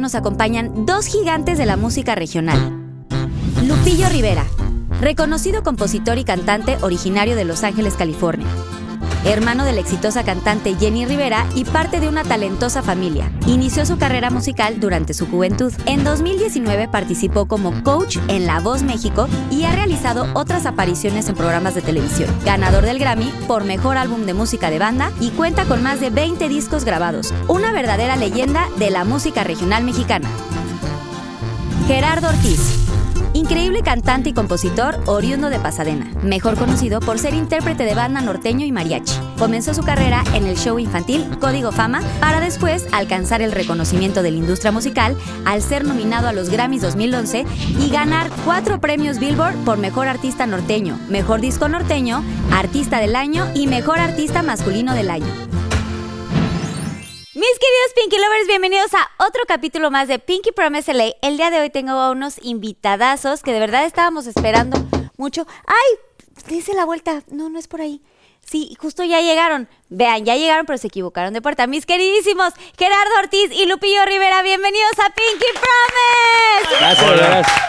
Nos acompañan dos gigantes de la música regional. Lupillo Rivera, reconocido compositor y cantante originario de Los Ángeles, California. Hermano de la exitosa cantante Jenny Rivera y parte de una talentosa familia. Inició su carrera musical durante su juventud. En 2019 participó como coach en La Voz México y ha realizado otras apariciones en programas de televisión. Ganador del Grammy por Mejor Álbum de Música de Banda y cuenta con más de 20 discos grabados. Una verdadera leyenda de la música regional mexicana. Gerardo Ortiz. Increíble cantante y compositor oriundo de Pasadena, mejor conocido por ser intérprete de banda norteño y mariachi. Comenzó su carrera en el show infantil Código Fama para después alcanzar el reconocimiento de la industria musical al ser nominado a los Grammys 2011 y ganar cuatro premios Billboard por Mejor Artista Norteño, Mejor Disco Norteño, Artista del Año y Mejor Artista Masculino del Año. Mis queridos Pinky Lovers, bienvenidos a otro capítulo más de Pinky Promise LA. El día de hoy tengo a unos invitadazos que de verdad estábamos esperando mucho. ¡Ay! Dice la vuelta. No, no es por ahí. Sí, justo ya llegaron. Vean, ya llegaron, pero se equivocaron de puerta. Mis queridísimos Gerardo Ortiz y Lupillo Rivera, bienvenidos a Pinky Promise. Gracias, gracias.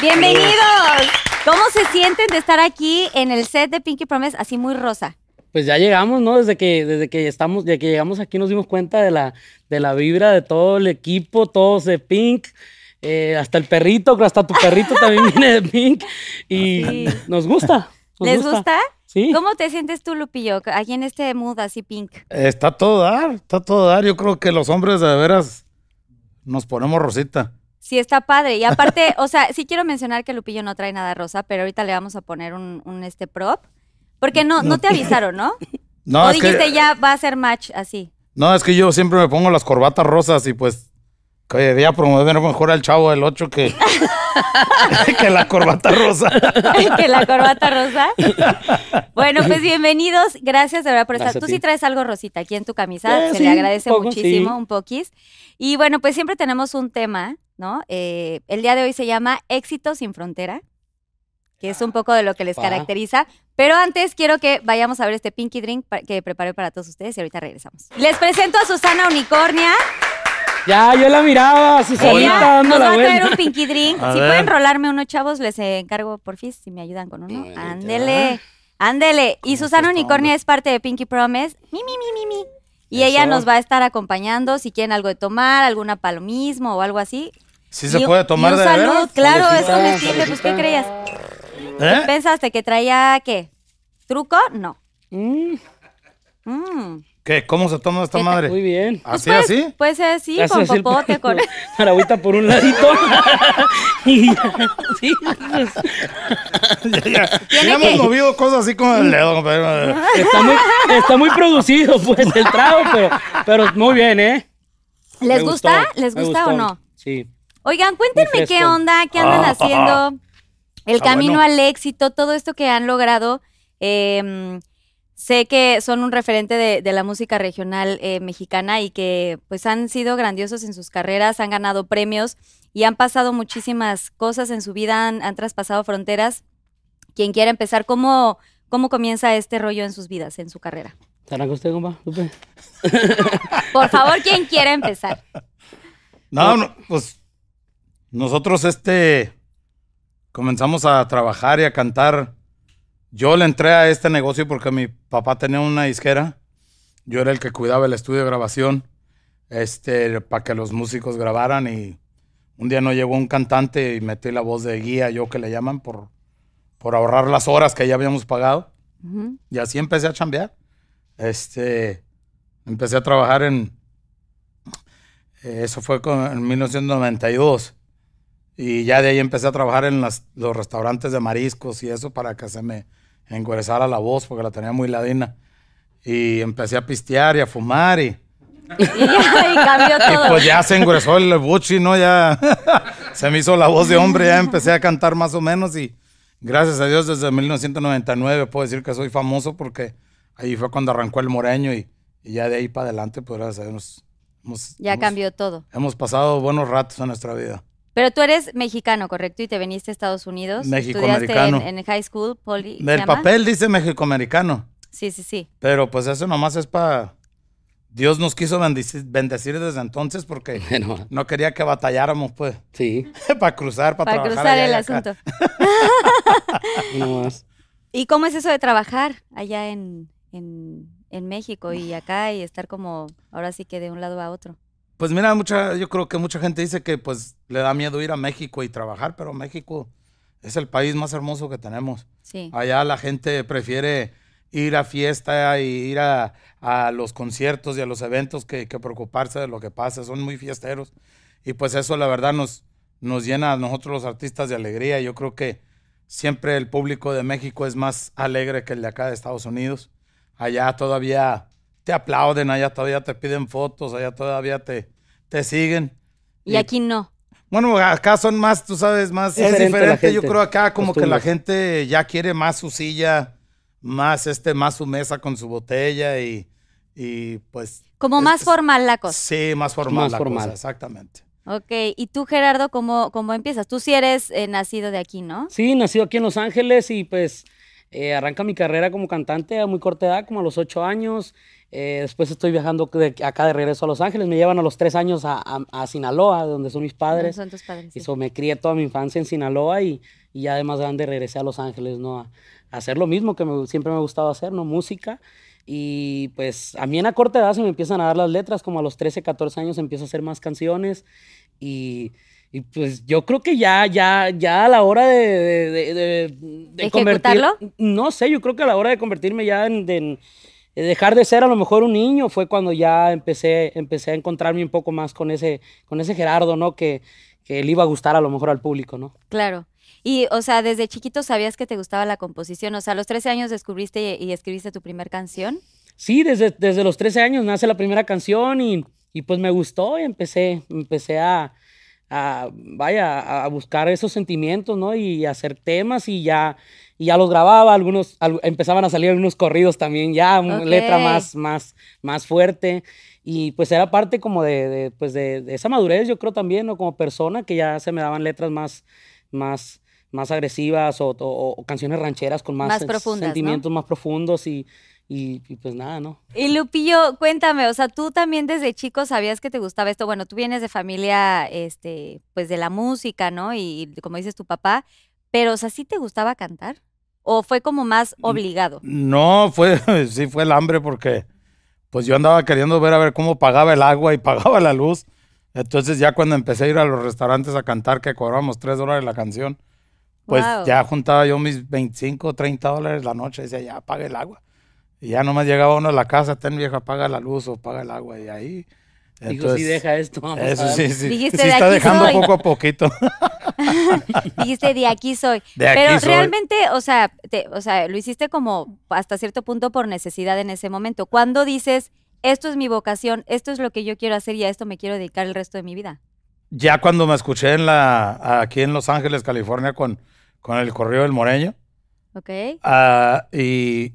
Bienvenidos. ¿Cómo se sienten de estar aquí en el set de Pinky Promise así muy rosa? Pues ya llegamos, ¿no? Desde que, desde que estamos, desde que llegamos aquí nos dimos cuenta de la, de la vibra de todo el equipo, todos de Pink, eh, hasta el perrito, hasta tu perrito también viene de Pink. Y Sí. nos gusta. nos ¿Les gusta? Sí. ¿Cómo te sientes tú, Lupillo, aquí en este mood así pink? Está todo dar, está todo dar. Yo creo que los hombres de veras nos ponemos rosita. Sí, está padre. Y aparte, o sea, sí quiero mencionar que Lupillo no trae nada rosa, pero ahorita le vamos a poner un, un, este prop. Porque no, no te avisaron, ¿no? No, o es dijiste que, ya va a ser match así. no, es que yo siempre me pongo las corbatas rosas y pues quería promover mejor al chavo del 8 que, que la corbata rosa. que la corbata rosa. Bueno, pues bienvenidos. Gracias de verdad por estar. Gracias Tú sí traes algo rosita aquí en tu camisa. Eh, Se sí, le agradece un poco, muchísimo, sí. un poquis. Y bueno, pues siempre tenemos un tema, ¿no? Eh, el día de hoy se llama Éxito sin frontera, que es un poco de lo que les caracteriza. Pero antes quiero que vayamos a ver este Pinky Drink que preparé para todos ustedes y ahorita regresamos. Les presento a Susana Unicornia. Ya, yo la miraba, Ella dando nos la va a traer un Pinky Drink. A si ver. pueden rolarme unos chavos, les encargo por fin si me ayudan con uno. Ándele, ándele. Y ¿Cómo Susana Unicornia es parte de Pinky Promise. Mi, mi, mi, mi, mi. Y Eso. ella nos va a estar acompañando si quieren algo de tomar, alguna palomismo o algo así. ¿Sí se puede tomar y un de salud, veras? claro, es comestible. Pues, ¿qué salecita. creías? ¿Eh? ¿Pensaste que traía qué? ¿Truco? No. Mm, Mm. ¿Qué? ¿Cómo se toma esta madre? muy bien. Pues ¿Así, puede- así? Puede ser así, con el- popote, con... Para agüita por un ladito. y ya, sí, pues, ya, ya. Ya Tiene hemos movido cosas así con el dedo, compadre. está, muy, está muy producido, pues, el trago, pero, pero muy bien, ¿eh? ¿Les Me gusta? gustó, ¿Les gusta o no? Sí. Oigan, cuéntenme qué onda, qué andan Ah, haciendo, el Está camino bueno. al éxito, todo esto que han logrado. Eh, sé que son un referente de, de la música regional eh, mexicana y que pues han sido grandiosos en sus carreras, han ganado premios y han pasado muchísimas cosas en su vida, han, han traspasado fronteras. Quien quiera empezar, ¿cómo, ¿cómo comienza este rollo en sus vidas, en su carrera? ¿Arranca usted, compa? Lupe? Por favor, quien quiera empezar. No, no, pues nosotros este comenzamos a trabajar y a cantar. Yo le entré a este negocio porque mi papá tenía una disquera. Yo era el que cuidaba el estudio de grabación, este, para que los músicos grabaran y un día no llegó un cantante y metí la voz de guía, yo que le llaman, por, por ahorrar las horas que ya habíamos pagado. Y así empecé a chambear. Este, empecé a trabajar en, Eh, Eso fue con- en 1992. Y ya de ahí empecé a trabajar en las- los restaurantes de mariscos y eso para que se me enguerezara la voz porque la tenía muy ladina. Y empecé a pistear y a fumar y, Y, y cambió y todo. pues ya se engrezó el buchi, ¿no? Ya se me hizo la voz de hombre, ya empecé a cantar más o menos y gracias a Dios desde 1999 puedo decir que soy famoso porque ahí fue cuando arrancó el moreño y, y ya de ahí para adelante, pues gracias a Dios hemos, ya hemos- cambió todo. hemos pasado buenos ratos en nuestra vida. Pero tú eres mexicano, ¿correcto? Y te viniste a Estados Unidos. Mexicoamericano. Estudiaste en, en high school, poli. ¿se El llama? papel dice mexicoamericano, Sí, sí, sí. pero pues eso nomás es para... Dios nos quiso bendecir, bendecir desde entonces porque Bueno, no quería que batalláramos, pues, sí, para cruzar, para, Para trabajar cruzar allá el asunto. no más. ¿Y cómo es eso de trabajar allá en, en, en México y acá y estar como, ahora sí que de un lado a otro? Pues mira, mucha, yo creo que mucha gente dice que pues le da miedo ir a México y trabajar, pero México es el país más hermoso que tenemos. Sí. Allá la gente prefiere ir a fiesta y ir a, a los conciertos y a los eventos que, que preocuparse de lo que pasa. Son muy fiesteros. Y pues eso la verdad nos, nos llena a nosotros los artistas de alegría. Yo creo que siempre el público de México es más alegre que el de acá de Estados Unidos. Allá todavía te aplauden, allá todavía te piden fotos, allá todavía te, te siguen. Y aquí no. Bueno, acá son más, tú sabes, más es Diferente. Yo creo acá como que la gente ya quiere más su silla, más este, más su mesa con su botella y, y pues. Como es- más formal la cosa. Sí, más formal Más la formal. cosa, exactamente. Ok. ¿Y tú, Gerardo, cómo, cómo empiezas? Tú sí eres eh, nacido de aquí, ¿no? Sí, nacido aquí en Los Ángeles y pues eh, arranca mi carrera como cantante a muy corta edad, como a los ocho años. Eh, después estoy viajando de acá de regreso a Los Ángeles. Me llevan a los tres años a, a- a Sinaloa, donde son mis padres. Son tus padres. Y so, me crié toda mi infancia en Sinaloa y, y ya de más grande regresé a Los Ángeles, ¿no? A, a hacer lo mismo que me- siempre me ha gustado hacer, ¿no? Música. Y pues a mí en a corta edad se me empiezan a dar las letras, como a los 13, 14 años empiezo a hacer más canciones y, y, pues yo creo que ya, ya, ya a la hora de, de, de- de- de no sé, yo creo que a la hora de convertirme ya en, en- dejar de ser a lo mejor un niño fue cuando ya empecé, empecé a encontrarme un poco más con ese, con ese Gerardo, ¿no? Que, que le iba a gustar a lo mejor al público, ¿no? Claro. Y, o sea, desde chiquito sabías que te gustaba la composición. O sea, a los 13 años descubriste y, y escribiste tu primer canción. Sí, desde, desde los 13 años nace la primera canción y, y pues me gustó y empecé, empecé a, a, vaya, a- buscar esos sentimientos, ¿no? Y hacer temas y ya, y ya los grababa, algunos, al- empezaban a salir algunos corridos también, ya, letra más, más, más fuerte. Y pues era parte como de, de, pues de, de esa madurez, yo creo también, ¿no? Como persona, que ya se me daban letras más, más, más agresivas o, o- o canciones rancheras con más, Más sen- profundas, ¿no? sentimientos más profundos y, y, y pues nada, ¿no? Y Lupillo, cuéntame, o sea, tú también desde chico sabías que te gustaba esto. Bueno, tú vienes de familia, este, pues de la música, ¿no? Y, y como dices tu papá, pero, o sea, ¿sí te gustaba cantar? ¿O fue como más obligado? No, fue, sí fue el hambre porque pues yo andaba queriendo ver a ver cómo pagaba el agua y pagaba la luz. Entonces ya cuando empecé a ir a los restaurantes a cantar que cobrábamos 3 dólares la canción, pues Wow. ya juntaba yo mis 25, 30 dólares la noche y decía, ya paga el agua. Y ya nomás llegaba uno a la casa, ten vieja, paga la luz o paga el agua y ahí. Digo, entonces, sí, deja esto. vamos a Eso ver. sí, sí. Dijiste, sí "De está aquí dejando soy". poco a poquito. Dijiste, de aquí soy. De aquí Pero soy. realmente, o sea, te- o sea, lo hiciste como hasta cierto punto por necesidad en ese momento. ¿Cuándo dices, esto es mi vocación, esto es lo que yo quiero hacer y a esto me quiero dedicar el resto de mi vida? ya cuando me escuché en la, aquí en Los Ángeles, California, con, con el correo del Moreño, ¿Ok? Ah, y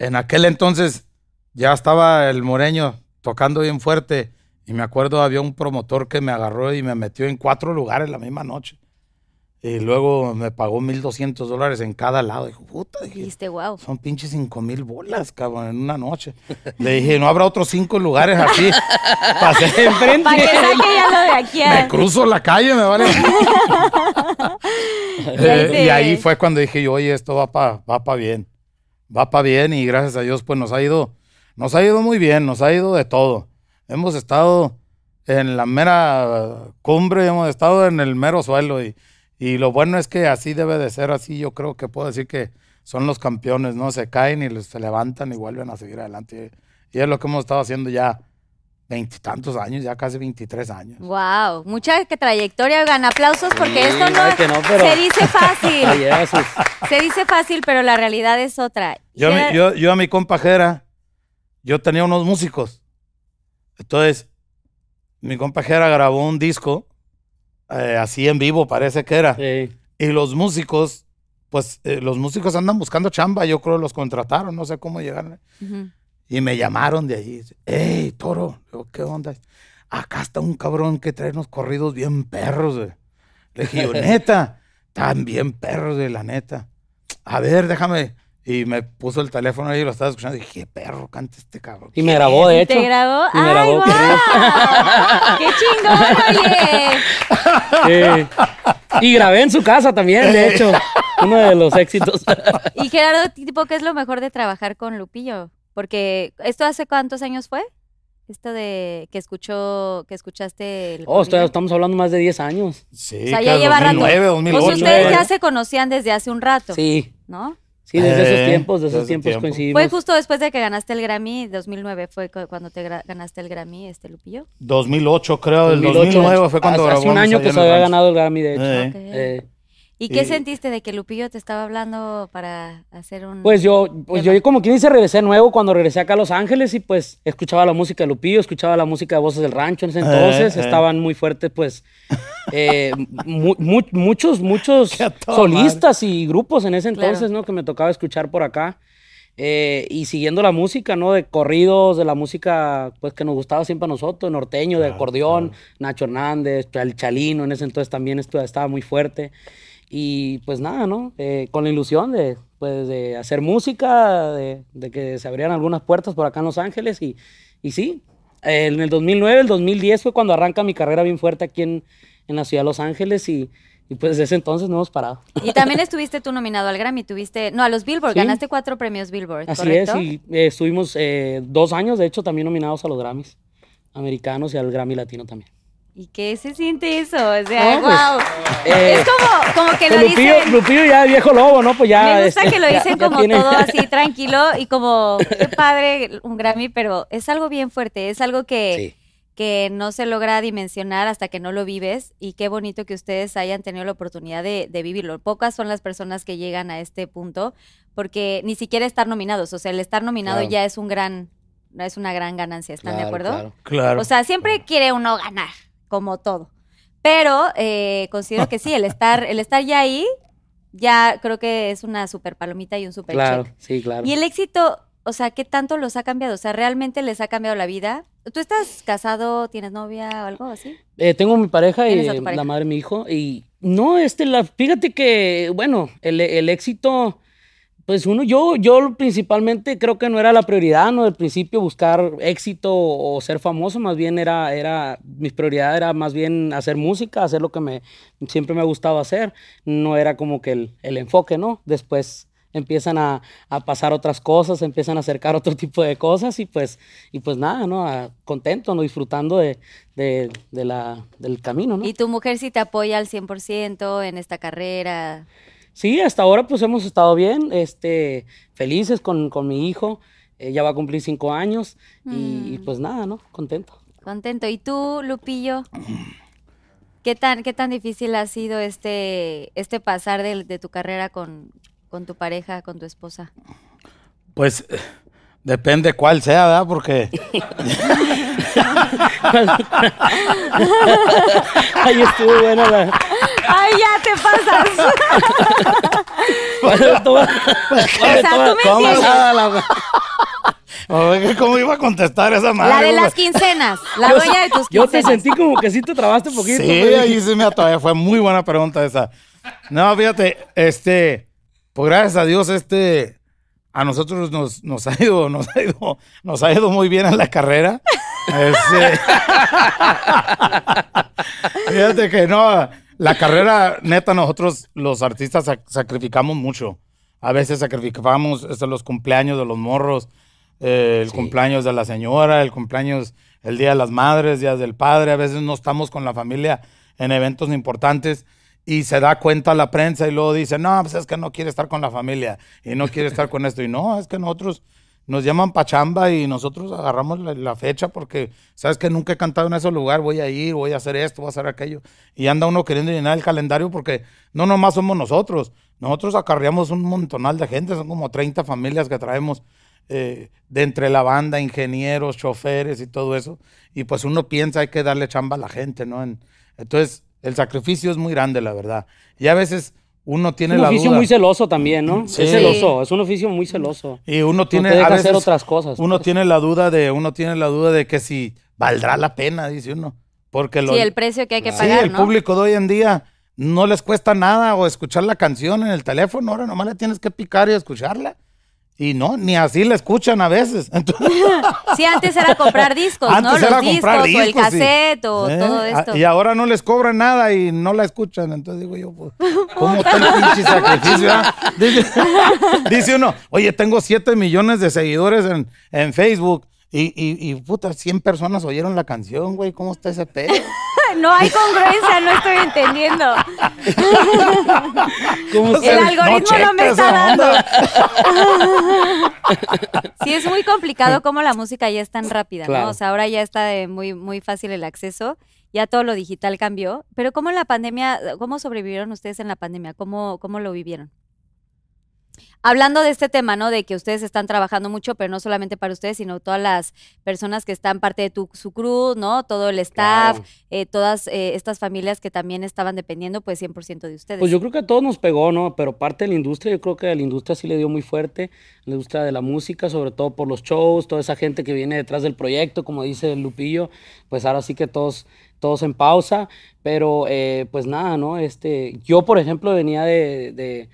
en aquel entonces ya estaba el Moreño tocando bien fuerte. Y me acuerdo había un promotor que me agarró y me metió en cuatro lugares la misma noche. Y luego me pagó 1.200 dólares en cada lado. Dijo, puta, dije, Dijiste, wow. son pinches cinco mil bolas, cabrón, en una noche. Le dije, no habrá otros cinco lugares así. Pasé enfrente. Para que ya lo de aquí a... Me cruzo la calle, me vale. Y ahí Eh, y ahí fue cuando dije yo, oye, esto va para va pa bien. Va para bien y gracias a Dios pues nos ha ido, nos ha ido muy bien, nos ha ido de todo. Hemos estado en la mera cumbre, hemos estado en el mero suelo y, y lo bueno es que así debe de ser, así yo creo que puedo decir que son los campeones, ¿no? Se caen y se levantan y vuelven a seguir adelante. Y es lo que hemos estado haciendo ya veintitantos años, ya casi 23 años. Wow, mucha que trayectoria, oigan, aplausos porque Sí, esto no, que pero- se dice fácil. Se dice fácil, pero la realidad es otra. Yo, a mi- Gerard- yo, yo a mi compajera, yo tenía unos músicos. Entonces, mi compajera grabó un disco, eh, así en vivo parece que era. sí. Y los músicos, pues eh, los músicos andan buscando chamba, yo creo los contrataron, no sé cómo llegaron. Y me llamaron de allí. ¡Ey, toro! Digo, ¿qué onda? Acá está un cabrón que trae unos corridos bien perros, güey. Le dije, yo, neta, están bien perros, de la neta. A ver, déjame. Y me puso el teléfono ahí y lo estaba escuchando. Y dije, ¿qué perro canta este cabrón? Y me grabó, de hecho. ¿Te grabó? Y me ¡Ay, grabó, guau! ¡Qué chingón, oye! Sí. Y grabé en su casa también, de hecho. Uno de los éxitos. Y Gerardo, tipo, ¿qué es lo mejor de trabajar con Lupillo? Porque, ¿esto hace cuántos años fue? Esto de que escuchó, que escuchaste el Oh, estoy- estamos hablando más de 10 años. Sí, O sea, ya lleva rato. 2009, 2008. Pues ustedes ya se conocían desde hace un rato, Sí, ¿no? sí, desde Eh, esos tiempos, de desde esos tiempos tiempo. coincidimos. Fue justo después de que ganaste el Grammy, 2009 fue cu- cuando te gra- ganaste el Grammy, este Lupillo. 2008, creo. El 2008. 2009 fue cuando Hace- Hace un año allá que en se el había rancho. ganado el Grammy, de hecho. Eh. Ok. Eh, ¿Y qué Y- sentiste de que Lupillo te estaba hablando para hacer un... Pues yo, pues tema? yo como quien dice, regresé nuevo cuando regresé acá a Los Ángeles y pues escuchaba la música de Lupillo, escuchaba la música de Voces del Rancho en ese entonces, eh. estaban muy fuertes pues eh, mu- mu- muchos, muchos solistas y grupos en ese Claro. entonces, ¿no? Que me tocaba escuchar por acá. Eh, y siguiendo la música, ¿no? De corridos, de la música pues que nos gustaba siempre a nosotros, norteño, de acordeón, Nacho Hernández, el Chalino, en ese entonces también estaba muy fuerte. Y pues nada, ¿no? Eh, con la ilusión de, pues, de hacer música, de, de que se abrieran algunas puertas por acá en Los Ángeles. Y, y sí, eh, en el 2009, el 2010 fue cuando arranca mi carrera bien fuerte aquí en, en la ciudad de Los Ángeles. Y, y pues desde ese entonces no hemos parado. Y también estuviste tú nominado al Grammy, tuviste... No, a los Billboard, Sí. ganaste cuatro premios Billboard, Así ¿correcto? es, y eh, estuvimos eh, dos años, de hecho, también nominados a los Grammys americanos y al Grammy latino también. ¿Y qué se siente eso? O sea, No, pues, wow. eh, es como, como que lo Pues Lupillo, dicen... Lupillo ya viejo lobo, ¿no? Pues ya. Me gusta este, que lo dicen ya como tiene- todo así tranquilo y como qué padre un Grammy, pero es algo bien fuerte, es algo que, Sí. que no se logra dimensionar hasta que no lo vives y qué bonito que ustedes hayan tenido la oportunidad de, de vivirlo. Pocas son las personas que llegan a este punto porque ni siquiera estar nominados, o sea, el estar nominado Claro. ya es un gran, es una gran ganancia, ¿están de acuerdo? claro. Claro. O sea, siempre quiere uno ganar, como todo. Pero eh, considero que sí, el estar, el estar ya ahí, ya creo que es una super palomita y un super Claro, check. sí, claro. Y el éxito, o sea, ¿qué tanto los ha cambiado? O sea, ¿realmente les ha cambiado la vida? ¿Tú estás casado, tienes novia o algo así? Eh, tengo mi pareja y la madre de mi hijo. Y no, este, la, fíjate que, bueno, el, el éxito, pues uno, yo, yo principalmente creo que no era la prioridad, ¿no? Del principio buscar éxito o ser famoso, más bien era, era, mi prioridad era más bien hacer música, hacer lo que me, siempre me ha gustado hacer. No era como que el, el enfoque, ¿no? Después empiezan a, a pasar otras cosas, empiezan a acercar otro tipo de cosas y pues, y pues nada, ¿no? A- contento, ¿no? Disfrutando de, de, de la, del camino, ¿no? Y tu mujer sí te apoya al 100% en esta carrera. Sí, hasta ahora pues hemos estado bien, este, felices con, con mi hijo, ella va a cumplir cinco años y, y, pues nada, ¿no? Contento. Contento. ¿Y tú, Lupillo? ¿Qué tan, qué tan difícil ha sido este, este pasar de, de tu carrera con, con tu pareja, con tu esposa? Pues eh, depende cuál sea, ¿verdad? Porque Ahí estuvo buena la... ¡Ay, ya te pasas! Bueno, toma- o sea, tú me ¿Cómo entiendes. era la- Oye, ¿Cómo iba a contestar esa madre? La de las quincenas, la Yo- dueña de tus Yo te quincenas. sentí como que sí te trabaste un poquito. Sí, ahí sí me atoré. Fue muy buena pregunta esa. No, fíjate, este, pues gracias a Dios, este, a nosotros nos, nos ha ido, nos ha ido, nos ha ido muy bien en la carrera. Este, fíjate que no, la carrera, neta, nosotros los artistas sac- sacrificamos mucho. A veces sacrificamos este, los cumpleaños de los morros, eh, el cumpleaños de la señora, el cumpleaños, el Día de las Madres, Días del Padre. A veces no estamos con la familia en eventos importantes y se da cuenta la prensa y luego dice, no, pues es que no quiere estar con la familia y no quiere estar con esto. Y no, es que nosotros nos llaman pachamba y nosotros agarramos la, fecha porque, sabes que nunca he cantado en ese lugar, voy a ir, voy a hacer esto, voy a hacer aquello. Y anda uno queriendo llenar el calendario porque no nomás somos nosotros, nosotros acarreamos un montonal de gente, son como 30 familias que traemos eh, de entre la banda, ingenieros, choferes y todo eso. Y pues uno piensa hay que darle chamba a la gente, ¿no? En- entonces, el sacrificio es muy grande, la verdad. Y a veces uno tiene un la oficio duda. muy celoso también, ¿no? Sí. Es celoso, es un oficio muy celoso. Y uno tiene te deja a veces, hacer otras cosas, Uno pues. tiene la duda de, uno tiene la duda de que si valdrá la pena, dice uno. Porque lo, Sí, el precio que hay que Sí, pagar, el ¿no? público de hoy en día no les cuesta nada o escuchar la canción en el teléfono, ahora nomás le tienes que picar y escucharla. Y no, ni así la escuchan a veces. Entonces, Sí, antes era comprar discos, ¿no? Los era discos o el sí. cassette o ¿Eh? todo Ah, esto. Y ahora no les cobran nada y no la escuchan. Entonces digo yo, pues, ¿cómo el pinche sacrificio? ah? Dice, dice uno, oye, tengo 7 millones de seguidores en, en Facebook. Y, y, y, puta, 100 personas oyeron la canción, güey. ¿Cómo está ese pedo? No hay congruencia, no estoy entendiendo. ¿Cómo El algoritmo no, me está dando. Sí, es muy complicado cómo la música ya es tan rápida, Claro. ¿no? O sea, ahora ya está de muy, muy fácil el acceso, ya todo lo digital cambió. Pero ¿cómo en la pandemia, cómo sobrevivieron ustedes en la pandemia? ¿Cómo, cómo lo vivieron? Hablando de este tema, ¿no? De que ustedes están trabajando mucho, pero no solamente para ustedes, sino todas las personas que están parte de tu, su crew, ¿no? Todo el staff, Claro. eh, todas eh, estas familias que también estaban dependiendo, pues 100% de ustedes. Pues yo creo que a todos nos pegó, ¿no? Pero parte de la industria, yo creo que a la industria sí le dio muy fuerte, la industria de la música, sobre todo por los shows, toda esa gente que viene detrás del proyecto, como dice Lupillo, pues ahora sí que todos, todos en pausa, pero eh, pues nada, ¿no? Este, yo, por ejemplo, venía de, de,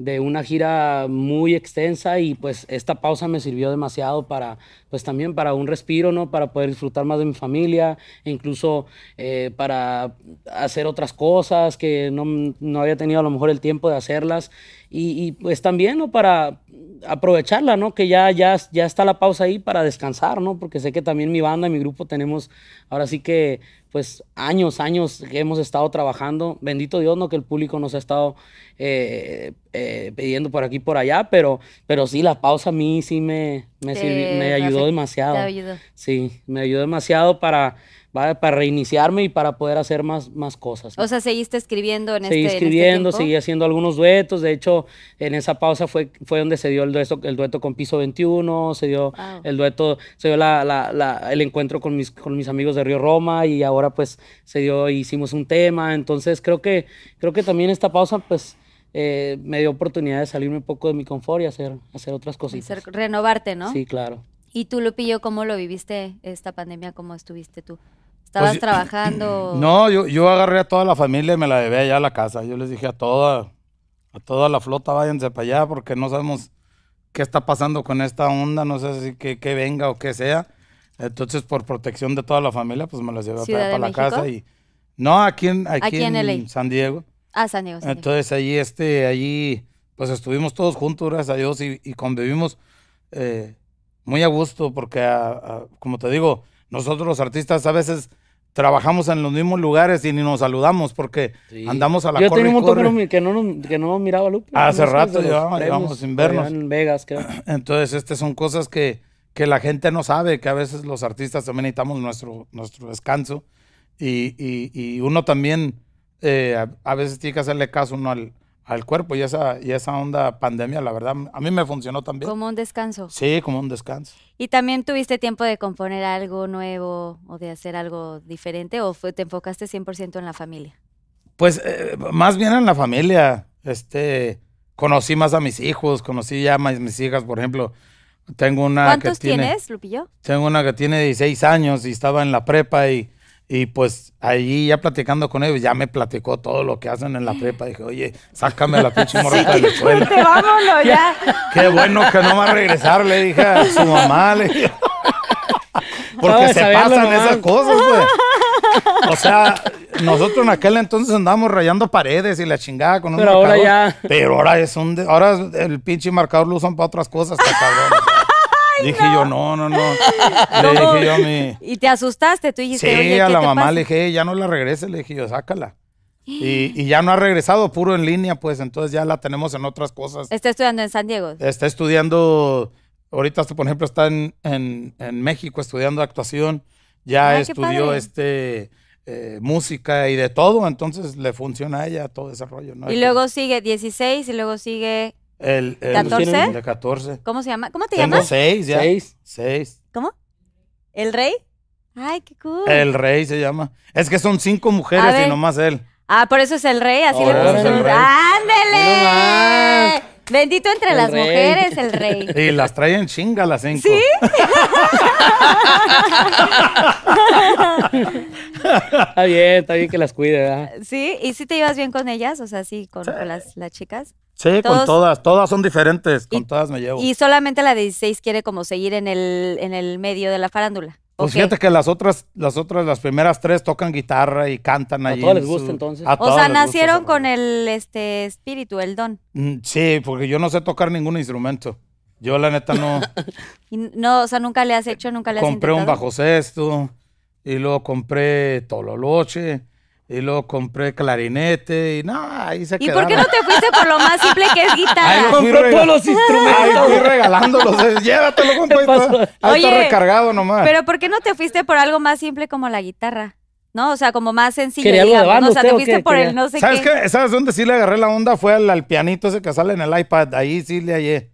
de una gira muy extensa y pues esta pausa me sirvió demasiado para, pues también para un respiro, ¿no? Para poder disfrutar más de mi familia, e incluso eh, para hacer otras cosas que no, no había tenido a lo mejor el tiempo de hacerlas y, y, pues también, ¿no? Para aprovecharla, ¿no? Que ya, ya, ya está la pausa ahí para descansar, ¿no? Porque sé que también mi banda, mi grupo tenemos ahora sí que pues años, años que hemos estado trabajando. Bendito Dios, ¿no? Que el público nos ha estado eh, eh, pidiendo por aquí y por allá, pero, pero sí, la pausa a mí sí me, me, me ayudó demasiado. te ayudó. Sí, me ayudó demasiado para, para para reiniciarme y para poder hacer más, más cosas. ¿no? o sea, seguiste escribiendo en Seguí este en este escribiendo, tiempo? seguí haciendo algunos duetos. De hecho, en esa pausa fue, fue donde se dio el dueto, el dueto con Piso 21, se dio Wow. el dueto, se dio la, la- la- el encuentro con mis, con mis amigos de Río Roma y ahora pues se dio, hicimos un tema. Entonces creo que, creo que también esta pausa pues eh, me dio oportunidad de salirme un poco de mi confort y hacer, hacer otras cositas. ser- renovarte, ¿no? Sí, claro. ¿Y tú, Lupillo, cómo lo viviste esta pandemia? ¿Cómo estuviste tú? ¿Estabas Pues trabajando? No, yo, yo agarré a toda la familia y me la llevé allá a la casa. Yo les dije a toda, a toda la flota, váyanse para allá porque no sabemos qué está pasando con esta onda, no sé si que, que venga o que sea. Entonces, por protección de toda la familia, pues me las llevé ¿Ciudad para, de la casa y no aquí en aquí, Aquí en en. San Diego. Ah, San Diego. San Diego. Entonces allí este allí pues estuvimos todos juntos, gracias a Dios y, y convivimos eh, muy a gusto porque a- a- como te digo, nosotros los artistas a veces trabajamos en los mismos lugares y ni nos saludamos porque Sí. andamos a la Yo corre tenía un montón que no, que no, nos- que no miraba Lupe. Hace rato llevamos- sin vernos. En Vegas, creo. Entonces, este son cosas que, que la gente no sabe, que a veces los artistas también necesitamos nuestro, nuestro descanso y, y- y uno también eh, a, a veces tiene que hacerle caso uno al, al cuerpo y esa, y esa onda pandemia, la verdad, a mí me funcionó también. Como un descanso. Sí, como un descanso. ¿Y también tuviste tiempo de componer algo nuevo o de hacer algo diferente o fue, te enfocaste 100% en la familia? Pues eh, más bien en la familia, este, conocí más a mis hijos, conocí ya más mis hijas, por ejemplo, tengo una ¿Cuántos que tiene... tienes, Lupillo? Tengo una que tiene 16 años y estaba en la prepa y, y pues ahí ya platicando con ellos, ya me platicó todo lo que hacen en la prepa. Dije, oye, sácame a la pinche morrita de la escuela. vámonos ya. Qué bueno que no va a regresar, le dije a su mamá. Le dije. Porque se pasan nomás. esas cosas, pues. O sea, nosotros en aquel entonces andábamos rayando paredes y la chingada con un Pero ahora marcador. ya- Pero ahora es un... de- ahora el pinche marcador lo usan para otras cosas, está cabrón. Dije yo, no, no, no. Le dije yo a mi... Y te asustaste, tú dijiste, Sí, oye, a ¿qué la te mamá pasa? le dije, "Eh, ya no la regrese, le dije yo, sácala. Y, y ya no ha regresado, puro en línea, pues entonces ya la tenemos en otras cosas. Está estudiando en San Diego. Está estudiando Ahorita, por ejemplo, está en, en- en México estudiando actuación. Ya qué estudió este eh, música y de todo, entonces le funciona a ella todo ese rollo. ¿no? Y luego sigue 16 y luego sigue... el, el- 14. De 14. ¿Cómo se llama? ¿Cómo te Tengo llamas? seis ya. Seis. Seis. ¿Cómo? ¿El rey? Ay, qué cool. El rey se llama. Es que son cinco mujeres y nomás él. Ah, por eso es el rey, así le el nombre. rey. ¡Ándele! Bendito entre El las rey. mujeres, el rey. Y las traen chinga las cinco. ¿Sí? Está bien, está bien que las cuide, ¿verdad? ¿Sí? ¿Y si te llevas bien con ellas? O sea, sí, con, con las, las chicas. Sí, Todos- con todas. Todas son diferentes. Con Y- todas me llevo. Y solamente la de 16 quiere como seguir en el, en el medio de la farándula. Pues Ok. fíjate que las otras, las otras, las primeras tres tocan guitarra y cantan A ahí. todas en les gusta, entonces. a O sea, nacieron con el este espíritu, el don. Mm, Sí, porque yo no sé tocar ningún instrumento. Yo la neta no Y no, o sea, nunca le has hecho, nunca le has compré un bajo sexto y luego compré tololoche y luego compré clarinete y no, ahí se ¿Y por qué no te fuiste por lo más simple que es guitarra? fui Compró todos los instrumentos. fui regalándolos. eh, Llévatelo, compa. Ahí está, ahí recargado nomás. Pero ¿por qué no te fuiste por algo más simple como la guitarra? ¿No? O sea, como más sencillo, ¿Quería algo de digamos. banda ¿no? O sea, te fuiste por el no sé ¿Sabes qué. qué? ¿Sabes dónde sí le agarré la onda? Fue al, al pianito ese que sale en el iPad. Ahí sí le hallé.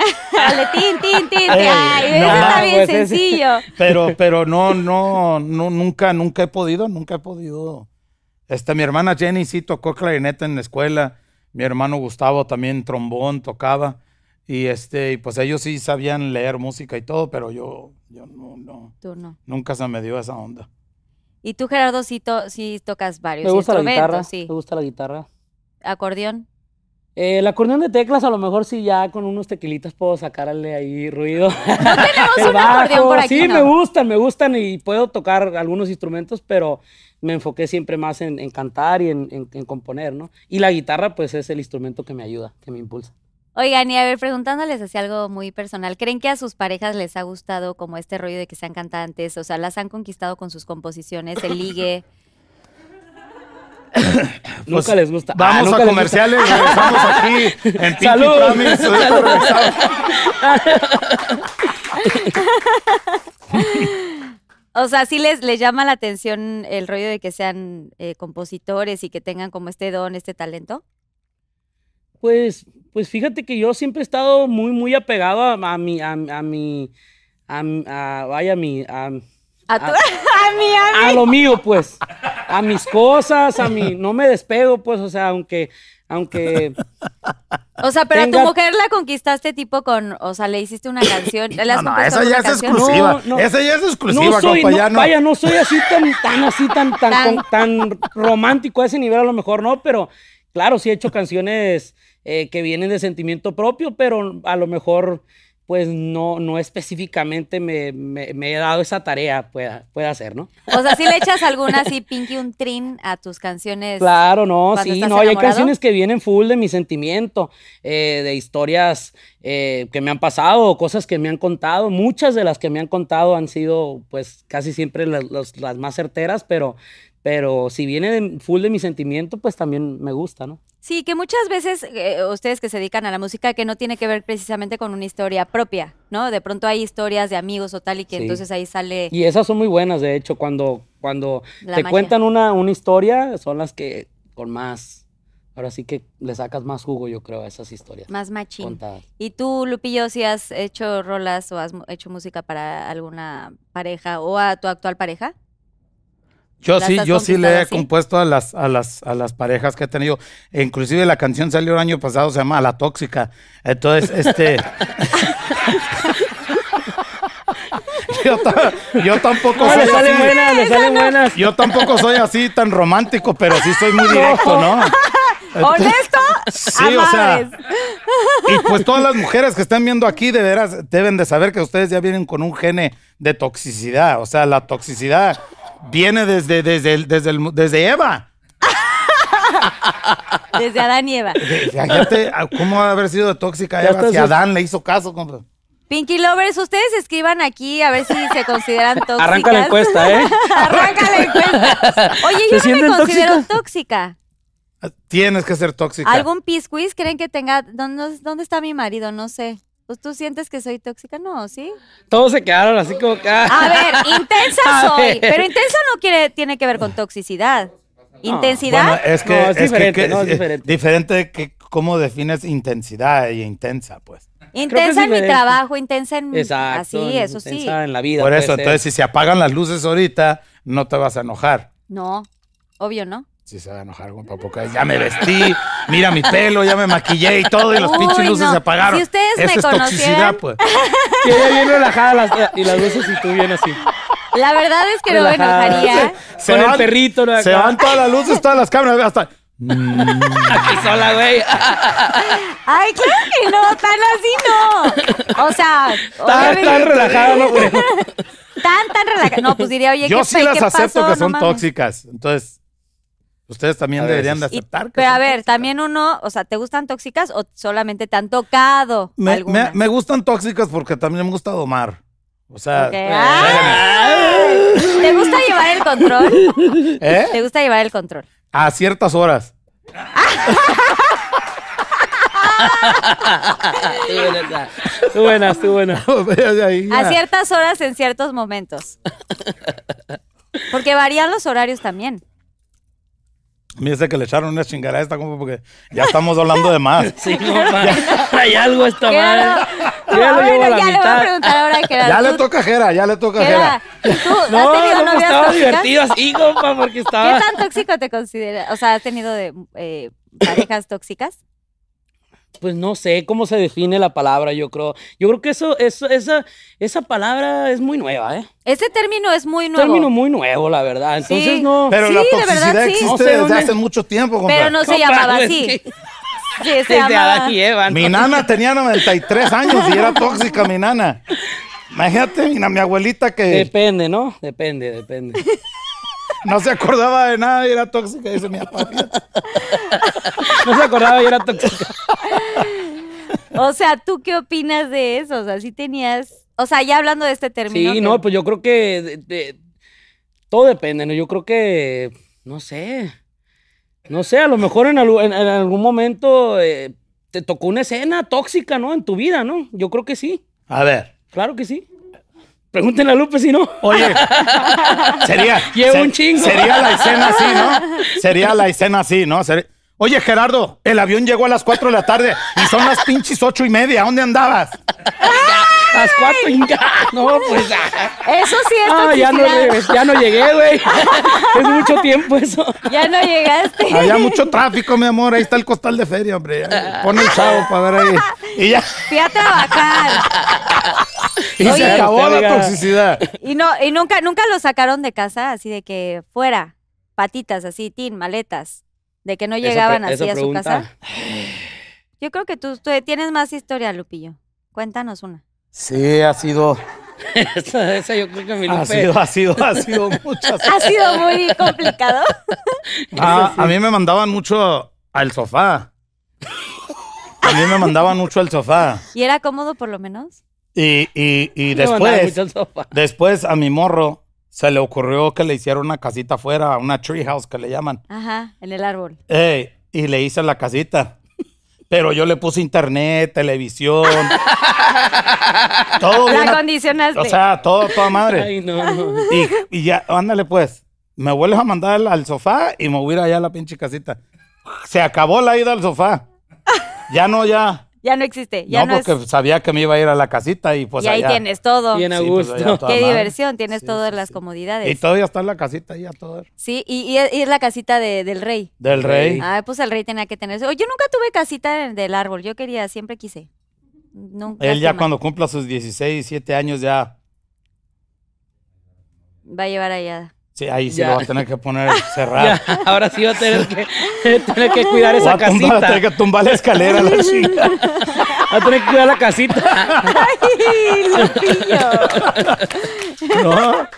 Dale, tin, tin, tin, tin. Ay, eso está bien pues, ese- sencillo. Pero, pero no, no, no, nunca, nunca he podido, nunca he podido. Este, mi hermana Jenny sí tocó clarinete en la escuela. Mi hermano Gustavo también trombón tocaba. Y este, y pues ellos sí sabían leer música y todo, pero yo, yo no, no, Tú no. nunca se me dio esa onda. Y tú, Gerardo, sí, to- sí tocas varios Me gusta la instrumentos, guitarra. sí. Me gusta la guitarra. Acordeón. Eh, el acordeón de teclas, a lo mejor sí, ya con unos tequilitas puedo sacarle ahí ruido. No tenemos un acordeón por aquí, Sí, ¿no? me gustan, me gustan y puedo tocar algunos instrumentos, pero me enfoqué siempre más en, en cantar y en, en- en componer, ¿no? Y la guitarra, pues, es el instrumento que me ayuda, que me impulsa. Oigan, y a ver, preguntándoles así algo muy personal, ¿creen que a sus parejas les ha gustado como este rollo de que sean cantantes? O sea, las han conquistado con sus composiciones, el ligue. Nunca Pues, les gusta. Ah, Vamos nunca a comerciales, regresamos aquí en Pinky Salud. Promise. regresamos. O sea, sí les, les llama la atención el rollo de que sean eh, compositores y que tengan como este don, este talento. Pues, pues fíjate que yo siempre he estado muy, muy apegado a, a mi, a, a mi, a, a- vaya, a mi, a, A, tu- a mí, a mí. a lo mío, pues, a mis cosas, a mi, no me despego, pues, o sea, aunque, aunque, O sea, pero a tu mujer la conquistaste tipo con, o sea, le hiciste una canción. ¿Le has No, no, esa ya es canción? exclusiva. No, no. Esa ya es exclusiva, no soy, compa, no, ya no. vaya, no soy así tan, tan, así, tan, tan, Tan- con- tan romántico a ese nivel, a lo mejor no, pero claro, sí he hecho canciones eh, que vienen de sentimiento propio, pero a lo mejor, pues, no, no específicamente me, me- me he dado esa tarea, pueda, pueda ser, ¿no? O sea, si le echas alguna así, Pinky, un trin a tus canciones. Claro, no, sí, no, hay canciones que vienen full de mi sentimiento, eh, de historias eh, que me han pasado, cosas que me han contado. Muchas de las que me han contado han sido, pues, casi siempre las, los- las más certeras, pero, pero si viene de, full de mi sentimiento, pues también me gusta, ¿no? Sí, que muchas veces eh, ustedes que se dedican a la música que no tiene que ver precisamente con una historia propia, ¿no? De pronto hay historias de amigos o tal y que Sí. entonces ahí sale Y esas son muy buenas, de hecho, cuando, cuando La te magia. cuentan una, una historia, son las que con más, ahora sí que le sacas más jugo, yo creo, a esas historias más machín. contadas. ¿Y tú, Lupillo, si has hecho rolas o has hecho música para alguna pareja o a tu actual pareja? Yo ¿Las sí, yo sí le he así? compuesto a las, a las, a las parejas que he tenido. E inclusive la canción salió el año pasado, se llama La Tóxica. Entonces, este. yo, ta- yo tampoco No, soy le salen así. buenas, le salen buenas. Yo tampoco soy así tan romántico, pero sí soy muy directo, ¿no? ¿Honesto? Sí, o sea, y pues todas las mujeres que están viendo aquí de veras deben de saber que ustedes ya vienen con un gene de toxicidad. O sea, la toxicidad viene desde, desde, el- desde, el- desde Eva. Desde Adán y Eva. Fíjate ah, cómo va a haber sido de tóxica Ya Eva si Adán le hizo caso. compa. Pinky Lovers, ustedes escriban aquí a ver si se consideran tóxicas. Arranca la encuesta, ¿eh? Arranca la encuesta. Oye, ¿Se yo no me considero tóxica. Tienes que ser tóxica. ¿Algún pisquis creen que tenga? ¿Dónde, ¿Dónde está mi marido? No sé. Pues tú sientes que soy tóxica, no, ¿sí? Todos se quedaron así como que. ah. A ver, intensa A soy, ver. pero intensa no quiere, tiene que ver con toxicidad. Intensidad. Bueno, es que No, es diferente, que- no, es eh, diferente. diferente que cómo defines intensidad y intensa, pues. intensa en mi trabajo, intensa en Exacto. así, eso sí. intensa En la vida. Por eso, ser. entonces si se apagan las luces ahorita, no te vas a enojar. No, obvio, ¿no? Si se va a enojar, compa, porque ya me vestí, mira mi pelo, ya me maquillé y todo, y las Uy, pinches luces no. se apagaron. Si ustedes me Eso es conocieran- toxicidad, pues. Y ella bien relajada las- y las luces y tú bien así. La verdad es que no me Relajada. enojaría. Se Con el van- perrito, ¿no? Se van todas las luces, todas las cámaras, hasta... Aquí sola, güey. Ay, claro que no, tan así no. O sea, Tan, tan relajada, no creo. Tan, tan relajada. No, pues diría, oye, Yo ¿qué, sí las qué acepto pasó? que son tóxicas. Entonces, ustedes también A deberían de. Y- aceptar. que pero a ver, tóxicas. también uno, o sea, ¿te gustan tóxicas o solamente te han tocado Me, me, gustan tóxicas porque también me gusta domar. O sea. ¡Ay! ¿Te gusta llevar el control? ¿eh? ¿Te gusta llevar el control? A ciertas horas. Estuvo buena, estuvo buena. A ciertas horas en ciertos momentos. Porque varían los horarios también. Me dice que le echaron una chingada a esta compa porque ya estamos hablando de más. Sí, compa. Hay algo esta Claro. madre. Yo ya Ah, lo llevo bueno, a la ya le voy a preguntar ahora. Ya le ¿tú- toca a Jera, ya le toca Jera. ¿tú has No, tenido no, novias estaba tóxicas? divertido así, compa, porque ¿Qué estaba... tan tóxico te consideras? O sea, ¿has tenido de, eh, parejas tóxicas? Pues no sé cómo se define la palabra, yo creo. Yo creo que eso, eso esa, esa palabra es muy nueva, ¿eh? Ese término es muy Un nuevo. término muy nuevo, la verdad. Entonces Sí. no... Pero Sí, la de toxicidad verdad, sí. existe No sé desde hace mucho tiempo. Pero no se llamaba así. que Sí, se Desde llamaba. Adán y Eva, ¿no? Mi nana tenía 93 años y era tóxica, mi nana. Imagínate, mi, mi abuelita que Depende, ¿no? Depende, depende. no se acordaba de nada y era tóxica, dice mi papá. No se acordaba y era tóxica. O sea, ¿tú qué opinas de eso? O sea, si tenías... O sea, ya hablando de este término. Sí, que- no, pues yo creo que de- de- todo depende, ¿no? Yo creo que, no sé, no sé, a lo mejor en, algu- en- en algún momento eh, te tocó una escena tóxica, ¿no? En tu vida, ¿no? Yo creo que sí, A ver, claro que sí. Pregúntenle a Lupe si no. oye, sería. Llevo se- un chingo. Sería la escena así, ¿no? Sería la escena así, ¿no? Oye, Gerardo, el avión llegó a las 4 de la tarde y son las pinches ocho y media. ¿Dónde andabas? A las cuatro, inga. No, pues. ah, Eso sí es ah, ya, no, ya no llegué, güey. Es mucho tiempo eso. Ya no llegaste. Había mucho tráfico, mi amor. Ahí está el costal de feria, hombre. Pon el chavo para ver ahí. Y ya. Fui a trabajar. Y se acabó la toxicidad. Y no, y nunca, nunca lo sacaron de casa, así de que fuera, patitas, así, tin, maletas, de que no llegaban así a su casa. Yo creo que tú, tú tienes más historia, Lupillo. Cuéntanos una. Sí, ha sido, Esa, esa yo creo que mi ha sido, ha sido, ha sido muchas. Ha sido muy complicado. Ah, a mí me mandaban mucho al sofá. A mí me mandaban mucho al sofá. ¿Y era cómodo por lo menos? Y, y, y después, después a mi morro se le ocurrió que le hiciera una casita afuera, una tree house que le llaman. Ajá, en el árbol. Ey, y le hice la casita. Pero yo le puse internet, televisión. todo bien. La acondicionaste. O sea, todo, toda madre. Ay, no, no. Y, y ya, ándale pues. Me vuelves a mandar al, al sofá y me voy a ir allá a la pinche casita. Se acabó la ida al sofá. Ya no, ya. Ya no existe. Ya no, no, porque es. sabía que me iba a ir a la casita y pues y ahí allá. tienes todo. Bien a Sí, pues, gusto. Qué madre. diversión, tienes Sí, todas sí, las sí. comodidades. Y todavía está en la casita ya todo. Sí, y, y es y es la casita de- del rey. Del rey. Ah, pues el rey tenía que tener. eso. Yo nunca tuve casita en- del árbol. Yo quería, siempre quise. Nunca. Él ya cuando cumpla sus 16, 17 años ya. Va a llevar allá. Sí, ahí sí Ya. lo va a tener que poner cerrado. Ya, ahora sí va a tener que, tener que cuidar Va esa a tumbar, va a casita. tener que tumbar la escalera la chica. Va a tener que cuidar la casita. ¡Ay, Lupillo! ¿No?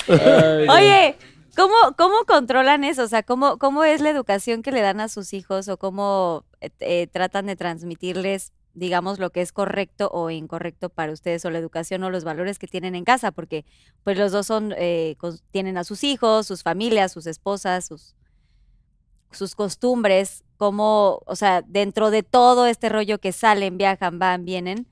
Oye, ¿cómo, ¿cómo controlan eso? O sea, ¿cómo, ¿cómo es la educación que le dan a sus hijos o cómo eh, tratan de transmitirles, digamos, lo que es correcto o incorrecto para ustedes o la educación o los valores que tienen en casa? Porque pues los dos son, eh, tienen a sus hijos, sus familias, sus esposas, sus, sus costumbres, cómo, o sea, dentro de todo este rollo que salen, viajan, van, vienen,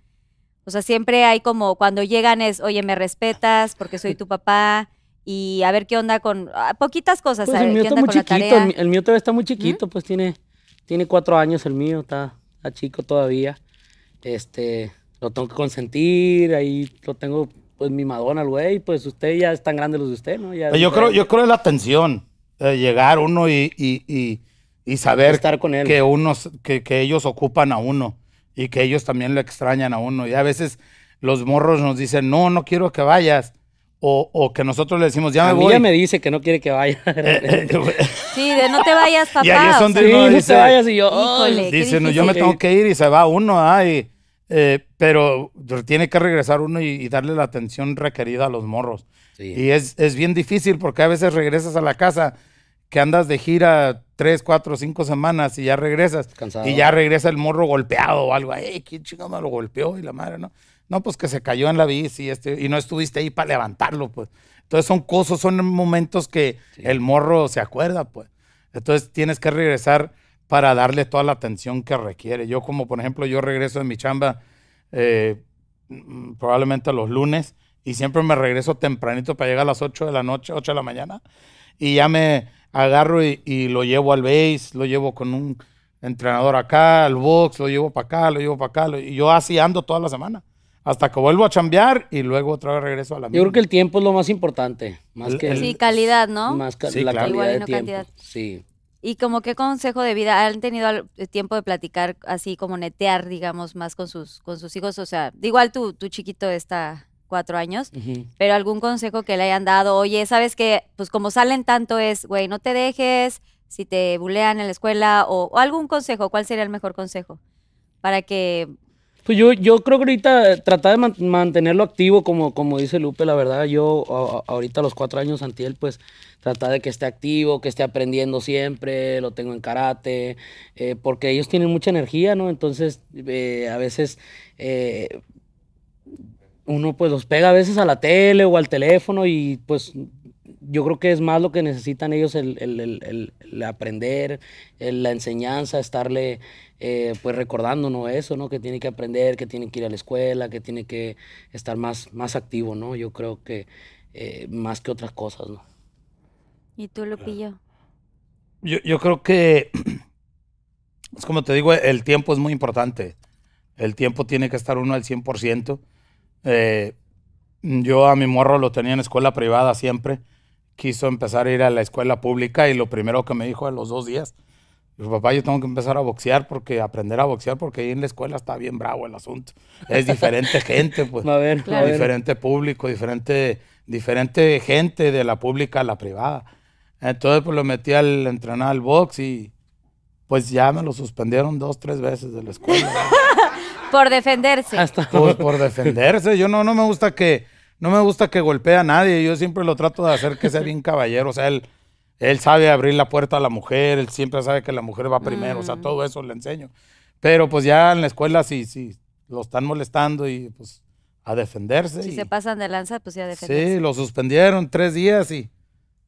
O sea, siempre hay como cuando llegan es, oye, me respetas porque soy tu papá y a ver qué onda con ah, poquitas cosas, Pues a el ver mío qué está onda muy con la chiquito, tarea. el, mi- el mío todavía está muy chiquito, pues tiene, tiene cuatro años el mío, está, está chico todavía. Este, lo tengo que consentir, ahí lo tengo pues mi Madonna, güey, pues usted ya es tan grande los de usted, ¿no? Ya Yo creo, yo creo la atención, de llegar uno y, y, y, y saber Estar con él. que unos, que, que ellos ocupan a uno y que ellos también lo extrañan a uno. Y a veces los morros nos dicen, no, no quiero que vayas. O, o que nosotros le decimos, ya a me mí voy. ya me dice que no quiere que vaya. Sí, de no te vayas, papá. Y ahí es donde sí, uno no dice- te vayas y yo, Híjole. Dice, no, yo difícil. me tengo que ir y se va uno, ah, y, eh, pero tiene que regresar uno y, y darle la atención requerida a los morros. Sí. Y es, es bien difícil porque a veces regresas a la casa que andas de gira tres, cuatro, cinco semanas y ya regresas. Cansado. Y ya regresa el morro golpeado o algo. Ey, ¿quién chingado me lo golpeó? Y la madre, ¿no? No, pues que se cayó en la bici este, y no estuviste ahí para levantarlo, pues. Entonces son cosas, son momentos que el morro se acuerda, pues. Entonces tienes que regresar para darle toda la atención que requiere. Yo como, por ejemplo, yo regreso de mi chamba eh, mm, probablemente los lunes y siempre me regreso tempranito para llegar a las 8 de la noche, 8 de la mañana y ya me agarro y, y lo llevo al base, lo llevo con un entrenador acá, al box, lo llevo para acá, lo llevo para acá lo- y yo así ando toda la semana hasta que vuelvo a chambear y luego otra vez regreso a la Yo creo misma. que el tiempo es lo más importante, más El- que el- Sí, calidad, ¿no? más ca- Sí, la claro. calidad Igual y no tiempo. cantidad. Sí. Y como qué consejo de vida, ¿han tenido al- eh, tiempo de platicar así como netear, digamos, más con sus, con sus hijos? O sea, igual tu, tu chiquito está cuatro años, pero algún consejo que le hayan dado, oye, sabes que, pues como salen tanto es, güey, no te dejes, si te bulean en la escuela, o, o algún consejo, ¿cuál sería el mejor consejo? Para que, Pues yo, yo creo que ahorita tratar de man- mantenerlo activo, como, como dice Lupe, la verdad, yo ahorita a los cuatro años Antiel, pues tratar de que esté activo, que esté aprendiendo siempre, lo tengo en karate, eh, porque ellos tienen mucha energía, ¿no? Entonces, eh, a veces eh, uno pues los pega a veces a la tele o al teléfono y pues yo creo que es más lo que necesitan ellos el, el- el- el- aprender, la enseñanza, estarle eh, pues recordando ¿no? eso, ¿no? Que tiene que aprender, que tiene que ir a la escuela, que tiene que estar más, más activo, ¿no? Yo creo que eh, más que otras cosas, ¿no? ¿y tú, Lupillo? Yo, yo creo que, es como te digo, el tiempo es muy importante. El tiempo tiene que estar uno al 100%. Eh, yo a mi morro lo tenía en escuela privada siempre. Quiso empezar a ir a la escuela pública y lo primero que me dijo a los dos días, dijo, papá, yo tengo que empezar a boxear porque aprender a boxear porque ahí en la escuela está bien bravo el asunto. Es diferente gente, pues. A ver, ver. Diferente público, diferente, diferente gente de la pública a la privada. Entonces, pues lo metí al entrenar al box y pues ya me lo suspendieron dos, tres veces de la escuela. Por defenderse. Hasta por, por defenderse. Yo no, no me gusta que, no me gusta que golpee a nadie. Yo siempre lo trato de hacer que sea bien caballero. O sea, él, él sabe abrir la puerta a la mujer, él siempre sabe que la mujer va primero. O sea, todo eso le enseño. Pero pues ya en la escuela sí, sí, lo están molestando y pues a defenderse. Si y- se pasan de lanza, pues ya defenderse. Sí, lo suspendieron tres días y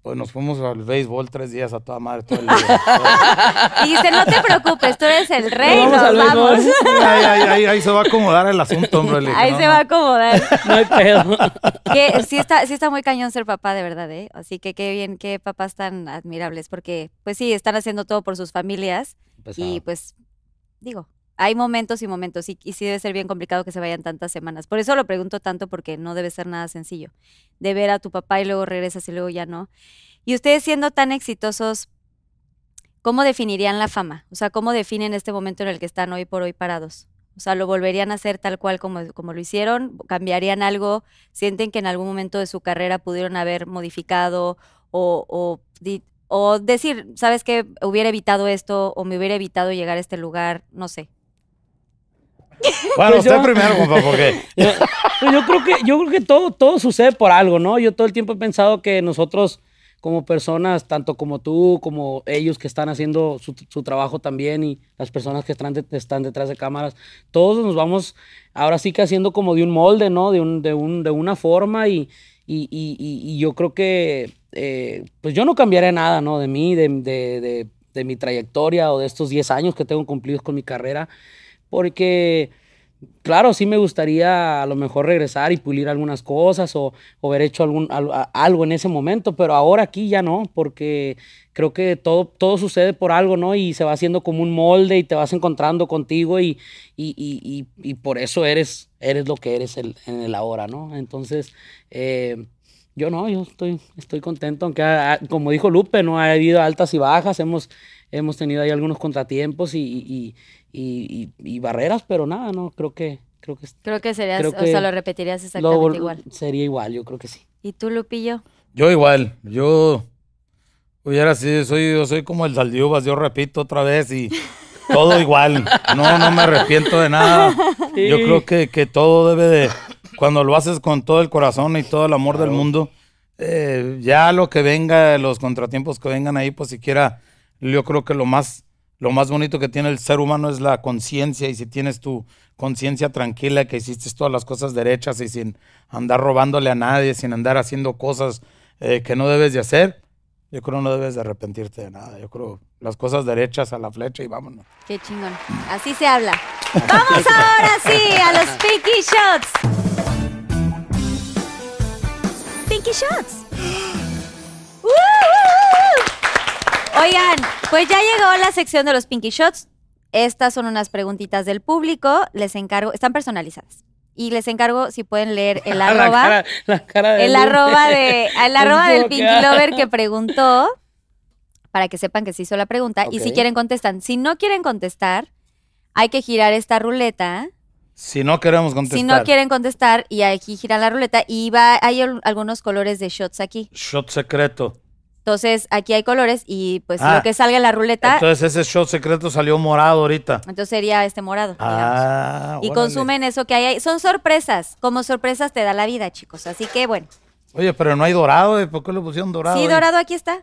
pues nos fuimos al béisbol tres días a toda madre todo el día. Y dice, no te preocupes, tú eres el rey, Nos nos vamos al vamos. béisbol. ahí, ahí- ahí- ahí se va a acomodar el asunto, hombre. Dije, Ahí no, se no. va a acomodar. no hay pedo. que sí está, sí está muy cañón ser papá, de verdad, ¿eh? Así que qué bien, qué papás tan admirables, porque pues sí, están haciendo todo por sus familias y Pesado. pues, digo, hay momentos y momentos y, y sí debe ser bien complicado que se vayan tantas semanas. Por eso lo pregunto tanto, porque no debe ser nada sencillo de ver a tu papá y luego regresas y luego ya no. Y ustedes siendo tan exitosos, ¿cómo definirían la fama? O sea, ¿cómo definen este momento en el que están hoy por hoy parados? O sea, ¿lo volverían a hacer tal cual como, como lo hicieron? ¿Cambiarían algo? ¿Sienten que en algún momento de su carrera pudieron haber modificado o, o, o decir, sabes que hubiera evitado esto o me hubiera evitado llegar a este lugar? No sé. Bueno, Pues usted yo- primero, compa, porque Yo, pues yo creo que, yo creo que todo, todo sucede por algo, ¿no? Yo todo el tiempo he pensado que nosotros, como personas, tanto como tú, como ellos que están haciendo su, su trabajo también y las personas que están, de- están detrás de cámaras, todos nos vamos ahora sí que haciendo como de un molde, ¿no? De, un, de, un, de una forma y, y, y- y- yo creo que, eh, pues yo no cambiaré nada, ¿no? De mí, de, de, de- de mi trayectoria o de estos 10 años que tengo cumplidos con mi carrera, porque claro, sí me gustaría a lo mejor regresar y pulir algunas cosas o, haber hecho algún, algo en ese momento, pero ahora aquí ya no, porque creo que todo, todo sucede por algo, ¿no? Y se va haciendo como un molde y te vas encontrando contigo y, y, y- y- por eso eres, eres lo que eres en el ahora, ¿no? Entonces, eh, yo no, yo estoy, estoy contento, aunque ha- ha- como dijo Lupe, no ha habido altas y bajas, hemos, hemos tenido ahí algunos contratiempos y- y- y- y barreras, pero nada, no, creo que, creo que Creo que serías, Creo o que sea, lo repetirías lo exactamente vol- igual. sería igual, yo creo que sí. ¿Y tú, Lupillo? Yo igual, yo hubiera sido, soy, yo soy como el Saldiubas, yo repito otra vez y todo igual. No, no me arrepiento de nada. Yo Sí. creo que, que todo debe de, cuando lo haces con todo el corazón y todo el amor del mundo, eh, ya lo que venga, los contratiempos que vengan ahí, pues siquiera, yo creo que lo más, lo más bonito que tiene el ser humano es la conciencia y si tienes tu conciencia tranquila que hiciste todas las cosas derechas y sin andar robándole a nadie, sin andar haciendo cosas eh, que no debes de hacer, yo creo no debes de arrepentirte de nada. Yo creo las cosas derechas a la flecha y vámonos. Qué chingón. Así se habla. Vamos ahora sí a los Pinky Shots. Pinky Shots. ¡Uh! Oigan, pues ya llegó la sección de los Pinky Shots. Estas son unas preguntitas del público. Les encargo, están personalizadas. Y les encargo si pueden leer el La arroba. cara- la cara de el arroba de el arroba del Pinky Lover que preguntó para que sepan que se hizo la pregunta y si quieren contestan. Si no quieren contestar, hay que girar esta ruleta. Si no queremos contestar, Si no quieren contestar y aquí giran la ruleta y va hay al- algunos colores de shots aquí. shot secreto. Entonces, aquí hay colores y pues Ah, lo que salga en la ruleta, entonces, Entonces ese shot secreto salió morado ahorita. sería este morado. digamos. Ah, y órale. consumen eso que hay ahí. Son sorpresas. Como sorpresas te da la vida, chicos. Así que bueno. Oye, pero no hay dorado, ¿eh? ¿por qué le pusieron dorado? Sí, ahí? dorado aquí está.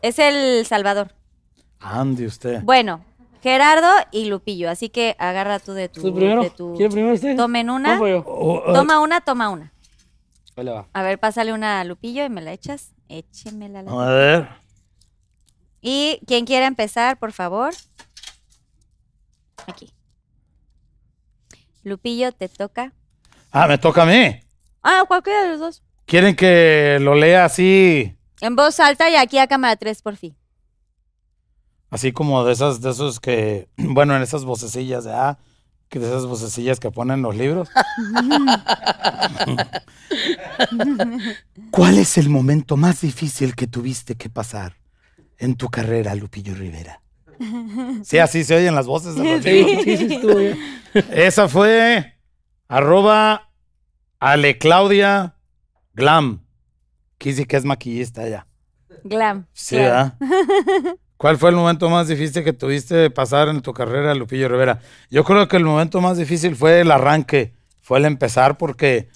Es el Salvador. Ande usted. Bueno, Gerardo y Lupillo, así que agarra tú de tu. ¿Tú primero? de tu- ¿Quiere primero usted? Tomen una. ¿Cómo yo? Oh, oh, Toma una, toma una. Ahí le va. A ver, pásale una a Lupillo y me la echas. Échemela. la- a ver. Y quien quiera empezar, por favor. Aquí. Lupillo, te toca. Ah, me toca a mí. Ah, cualquiera de los dos. ¿Quieren que lo lea así, En voz alta y aquí a cámara 3 por fin. así como de esas, de esos que, bueno, en esas vocecillas, de ah, que de esas vocecillas que ponen en los libros? ¿Cuál es el momento más difícil que tuviste que pasar en tu carrera, Lupillo Rivera? Sí, así se oyen las voces de los libros. Sí, sí, sí, estuvo bien. Esa fue arroba Ale Claudia Glam. Que es maquillista ya. Glam. Sí. ¿Cuál fue el momento más difícil que tuviste de pasar en tu carrera, Lupillo Rivera? Yo creo que el momento más difícil fue el arranque, fue el empezar, porque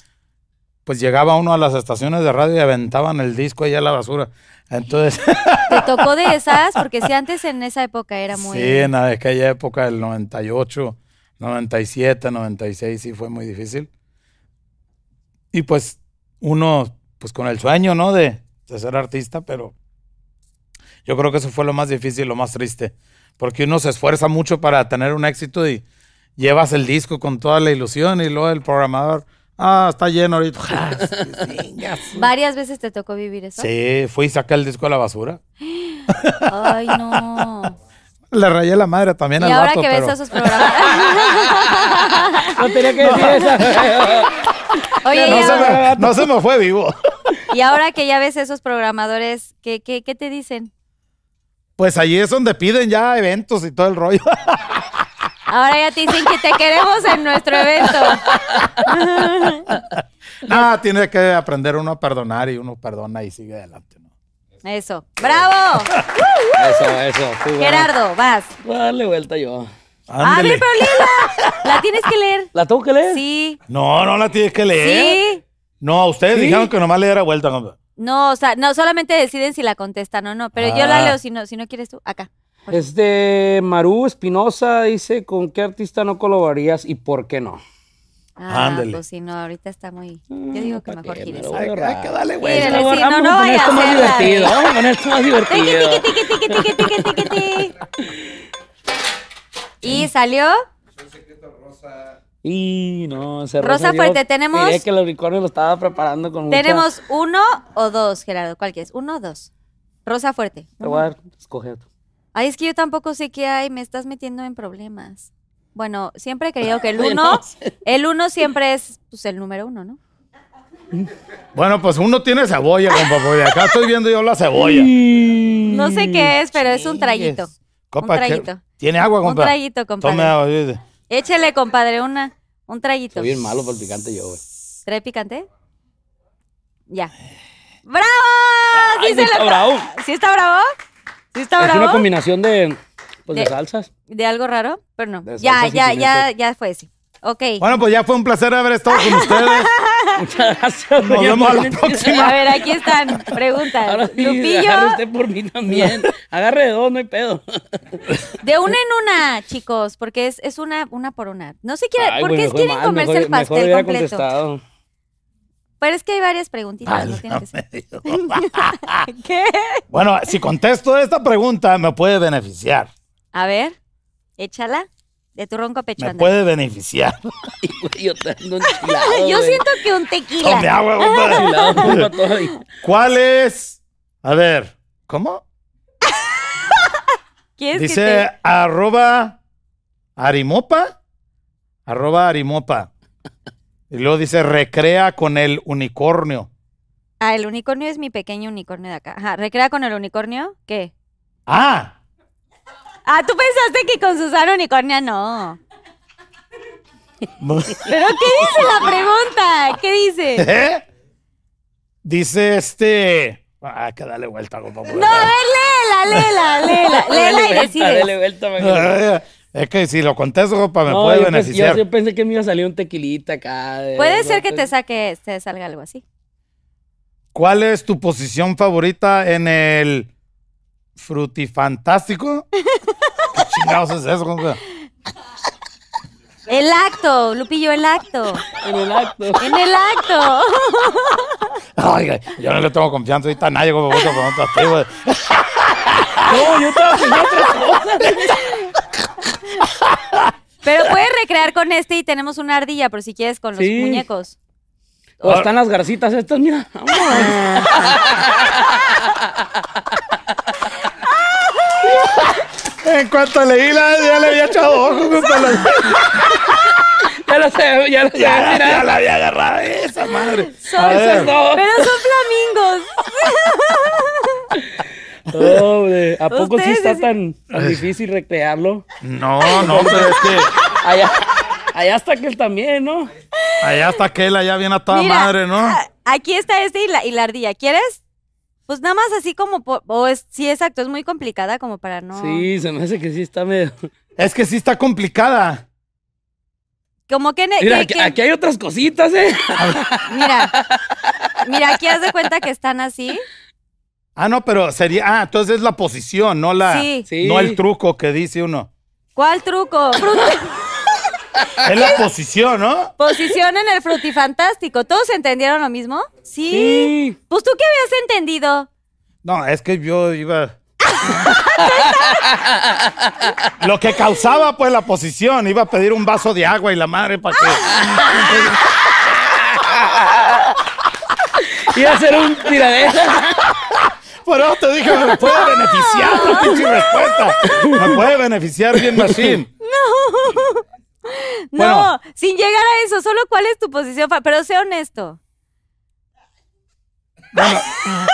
pues llegaba uno a las estaciones de radio y aventaban el disco allá a la basura. Entonces, Te tocó de esas, porque si antes en esa época era muy. sí, en aquella época del 98, 97, 96, sí fue muy difícil. Y pues uno, pues con el sueño, ¿no? De, de ser artista, pero yo creo que eso fue lo más difícil, lo más triste. Porque uno se esfuerza mucho para tener un éxito y llevas el disco con toda la ilusión y luego el programador, ah, está lleno ahorita. Ah. Varias veces te tocó vivir eso. Sí, fui y saqué el disco a la basura. Ay, no. Le rayé la madre también Y al ahora vato, que ves pero- esos programas. No tenía que decir esa. Oye, no, se me, no se me fue vivo. y ahora que ya ves esos programadores, ¿qué, qué, qué te dicen? Pues allí es donde piden ya eventos y todo el rollo. Ahora ya te dicen que te queremos en nuestro evento. Nada, tiene que aprender uno a perdonar y uno perdona y sigue adelante. ¿no? Eso. ¡Bravo! Eso, eso. tú. Gerardo, vas. Voy a darle vuelta yo. A ver, Ándele. pero léela. La tienes que leer. ¿La tengo que leer? Sí. No, no la tienes que leer. Sí. No, ustedes ¿Sí? dijeron que nomás le diera vuelta. compa. No, o sea, no, solamente deciden si la contestan o no. Pero yo la Ah. leo si no, si no quieres tú. Acá. Es de Maru Espinosa, dice, ¿con qué artista no colaborarías y por qué no? Ah, Ándele. pues si no, ahorita está muy. Yo digo que mejor gires. Hay, que darle Vamos sí, a no, no a esto más divertido. Vamos a poner esto más Tiqui, divertido. tiqui, tiqui, tiqui, tiqui, tiqui, tiqui. ¿Y salió? Y no, ese Rosa fuerte, tenemos- diré que el unicornio lo estaba preparando con mucha- Tenemos uno o dos, Gerardo. ¿Cuál quieres? ¿Uno o dos? Rosa fuerte. Te voy a dar, escoger tú. Ay, es que yo tampoco sé qué hay. Me estás metiendo en problemas. Bueno, siempre he creído que el uno, el uno siempre es pues, el número uno, ¿no? Bueno, pues uno tiene cebolla, compa, porque acá estoy viendo yo la cebolla. No sé qué es, pero es un traguito. Compa, un ¿qué- traguito. ¿Tiene agua, Un compa? traguito, compadre. Tome agua. dice. Échele, compadre, una, un traguito. Estoy bien malo por el picante yo, güey. ¿Trae picante? Ya. ¡Bravo! Ay, Sí se está lo- bravo. ¿Sí está bravo? ¿Sí está Es bravo? una combinación de, pues, de De- salsas. ¿De algo raro? Pero no. Ya, ya, ya, ya fue ese. Ok. Bueno, pues ya fue un placer haber estado con ustedes. Muchas gracias. Nos vemos a la próxima. A ver, aquí están. Preguntas. Ahora sí, Lupillo, agarre usted por mí también. Agarre de dos, no hay pedo. de una en una, chicos, porque es, es una, una por una. No se quiere, Ay, ¿por güey, qué me fue quieren mal, comerse mejor- el mejor pastel hubiera completo? contestado. Pero es que hay varias preguntitas, no tiene que ser. ¿Qué? bueno, si contesto esta pregunta, me puede beneficiar. A ver, échala. De tu ronco pecho, Me anda. puede beneficiar. Ay, güey, yo te ando enchilado. Yo siento que un Tome tequila. agua. Enchilado, todavía. ¿Cuál es? A ver, ¿cómo? ¿Quieres que Dice te- arroba arimopa. Arroba arimopa. Y luego dice recrea con el unicornio. Ah, el unicornio es mi pequeño unicornio de acá. Ajá, ¿recrea con el unicornio? ¿Qué? Ah, Ah, tú pensaste que con Susana Unicornia no. ¿Pero qué dice la pregunta? ¿Qué dice? ¿Eh? Dice este. Ah, que dale vuelta, No, a ver, léela, léela, léela. Léela Dale y decides. dale vuelta. Es que si lo contesto, compa, me No, puede yo, beneficiar. yo, yo pensé que me iba a salir un tequilita acá. de- Puede ser que te saque, te salga algo así. ¿Cuál es tu posición favorita en el frutifantástico? ¿Qué chingados es eso, compa? El acto, Lupillo, el acto. En el acto. En el acto. Oiga, yo no le tengo confianza ahorita a nadie, a ti, güey. No, yo estaba pensando otra cosa. Pero puedes recrear con este y tenemos una ardilla, por si quieres, con los Sí. muñecos. O están las garcitas estas, mira. Vámonos. En cuanto leí la, ya le había echado ojo. La- Ya lo sé, ya lo sé. Ya, mira. ya la había agarrado esa madre. Son- A ver. Esas dos. Pero son flamingos. Hombre, ¿a poco sí está tan, tan difícil recrearlo? No, no, pero es que Allá, allá está aquel también, ¿no? allá está aquel, allá viene a toda Mira, madre, ¿no? Aquí está este y la, y la ardilla. ¿Quieres? Pues nada más así como, por- o es, sí, exacto, es muy complicada como para no... Sí, se me hace que sí está medio. Es que sí está complicada. Como que... Mira, que- aquí, que- aquí hay otras cositas, ¿eh? Mira, mira, aquí haz de cuenta que están así. Ah, no, pero sería. Ah, entonces es la posición, no la. Sí. Sí. No el truco que dice uno. ¿Cuál truco? Es la posición, ¿no? Posición en el frutifantástico. ¿Todos entendieron lo mismo? ¿Sí? Sí. Pues tú qué habías entendido. No, es que yo iba. Lo que causaba, pues, la posición. Iba a pedir un vaso de agua y la madre para que. Iba a ser un tiradero. Por eso te dije, me puede beneficiar tu pinche respuesta. Me puede beneficiar bien, Machine. No, Bueno. sin llegar a eso, solo cuál es tu posición. Pero sé honesto.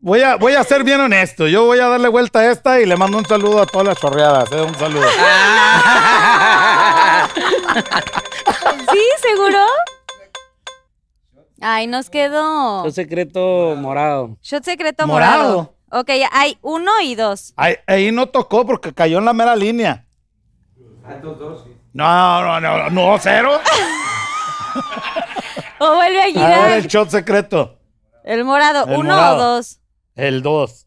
Voy a, voy a ser bien honesto. Yo voy a darle vuelta a esta y le mando un saludo a todas las chorreadas. ¿eh? Un saludo. ¿Sí? ¿Seguro? Ay, nos quedó. Un secreto morado. Shot secreto morado. Morado. Ok, hay uno y dos. Ahí, ahí no tocó porque cayó en la mera línea. No, no, no, no, cero. O vuelve a A ver girar. el shot secreto. El morado, El uno morado. o dos. El dos.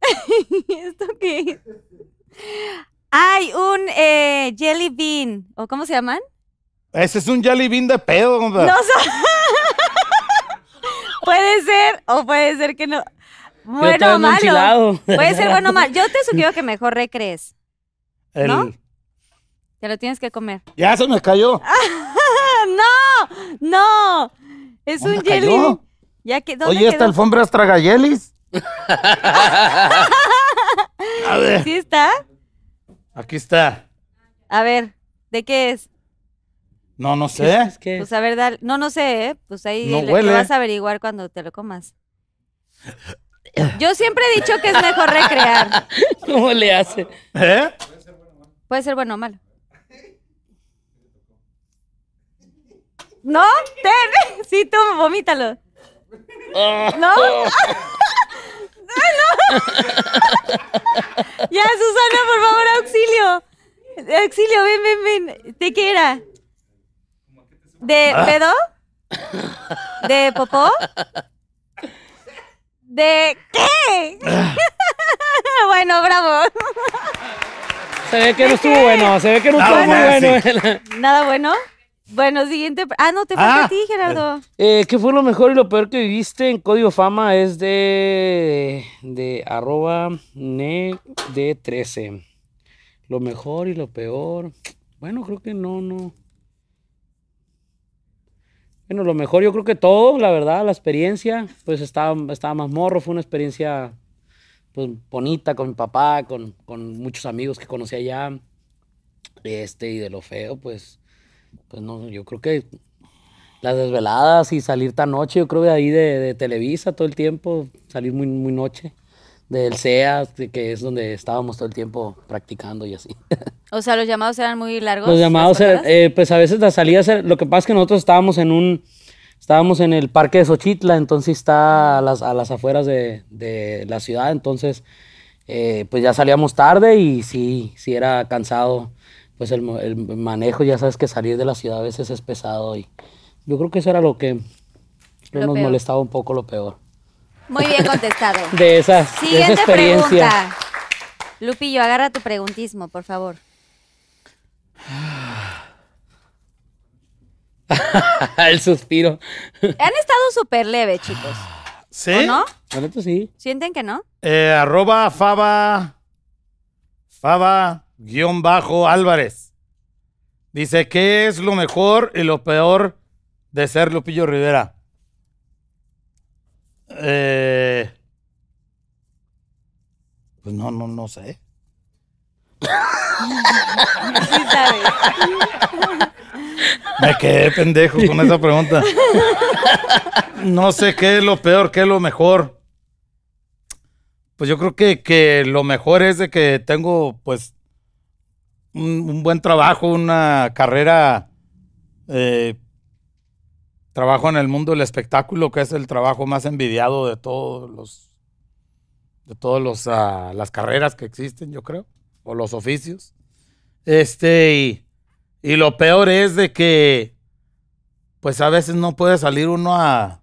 ¿Esto qué es? Hay un eh, jelly bean. ¿O cómo se llaman? Ese es un jelly bean de pedo. No son. puede ser o puede ser que no. Bueno o malo. Puede ser bueno o malo. Yo te sugiero que mejor recrees. El, ¿no? Te lo tienes que comer. Ya se me cayó. ¡No! ¡No! Es ¿Dónde un jelly. cayó? Ya que, ¿dónde Oye, esta quedó? alfombra es tragayelis. A ver, ¿Sí está? aquí está. A ver, ¿de qué es? No, no sé. Es que Pues a ver, dale. No, no sé, ¿eh? Pues ahí No le- lo vas a averiguar cuando te lo comas. Yo siempre he dicho que es mejor recrear. ¿Cómo le hace? ¿Eh? Puede ser bueno o malo. ¿No? Ten. Sí, tú, vomítalo. ¿No? ¡Ay, no! ya, Susana, por favor, auxilio. Auxilio, ven, ven, ven. ¿De qué era? ¿De pedo? ¿De popó? ¿De qué? bueno, bravo. Se ve que no estuvo bueno, se ve que no Ah, estuvo muy bueno, bueno. Nada bueno. Bueno, siguiente. Ah, no, te falta Ah. a ti, Gerardo. Eh, ¿Qué fue lo mejor y lo peor que viviste en Código Fama? Es de, de arroba ne de 13. Lo mejor y lo peor. Bueno, creo que no, no. Bueno, lo mejor yo creo que todo, la verdad, la experiencia, pues estaba, estaba más morro, fue una experiencia pues bonita con mi papá, con, con muchos amigos que conocí allá. Este, y de lo feo, pues, pues no, yo creo que las desveladas y salir tan noche, yo creo que ahí de, de Televisa todo el tiempo, salir muy, muy noche, del CEA, de que es donde estábamos todo el tiempo practicando y así. O sea, los llamados eran muy largos. Los llamados, eran, eh, pues a veces las salidas, eran- lo que pasa es que nosotros estábamos en un, estábamos en el parque de Xochitla, entonces está a las, a las afueras de, de la ciudad, entonces eh, pues ya salíamos tarde y sí, sí era cansado, pues el, mo- el manejo, ya sabes que salir de la ciudad a veces es pesado y yo creo que eso era lo que Lo nos peor. molestaba un poco lo peor. Muy bien contestado. De esa, de esa Siguiente experiencia. pregunta. Lupillo, agarra tu preguntismo, por favor. el suspiro. Han estado súper leve, chicos. ¿Sí? ¿O no? Neta sí. ¿Sienten que no? Eh, arroba Faba. Faba guion bajo Álvarez. Dice, ¿qué es lo mejor y lo peor de ser Lupillo Rivera? Eh, pues no, no, no sé. Sí sabes. Me quedé pendejo con esa pregunta. No sé qué es lo peor, qué es lo mejor. Pues yo creo que, que lo mejor es de que tengo pues un, buen trabajo, una carrera, eh, trabajo en el mundo del espectáculo, que es el trabajo más envidiado de todos los, de todos los, ah, las carreras que existen, yo creo, o los oficios. Este, y, y lo peor es de que, pues a veces no puede salir uno a,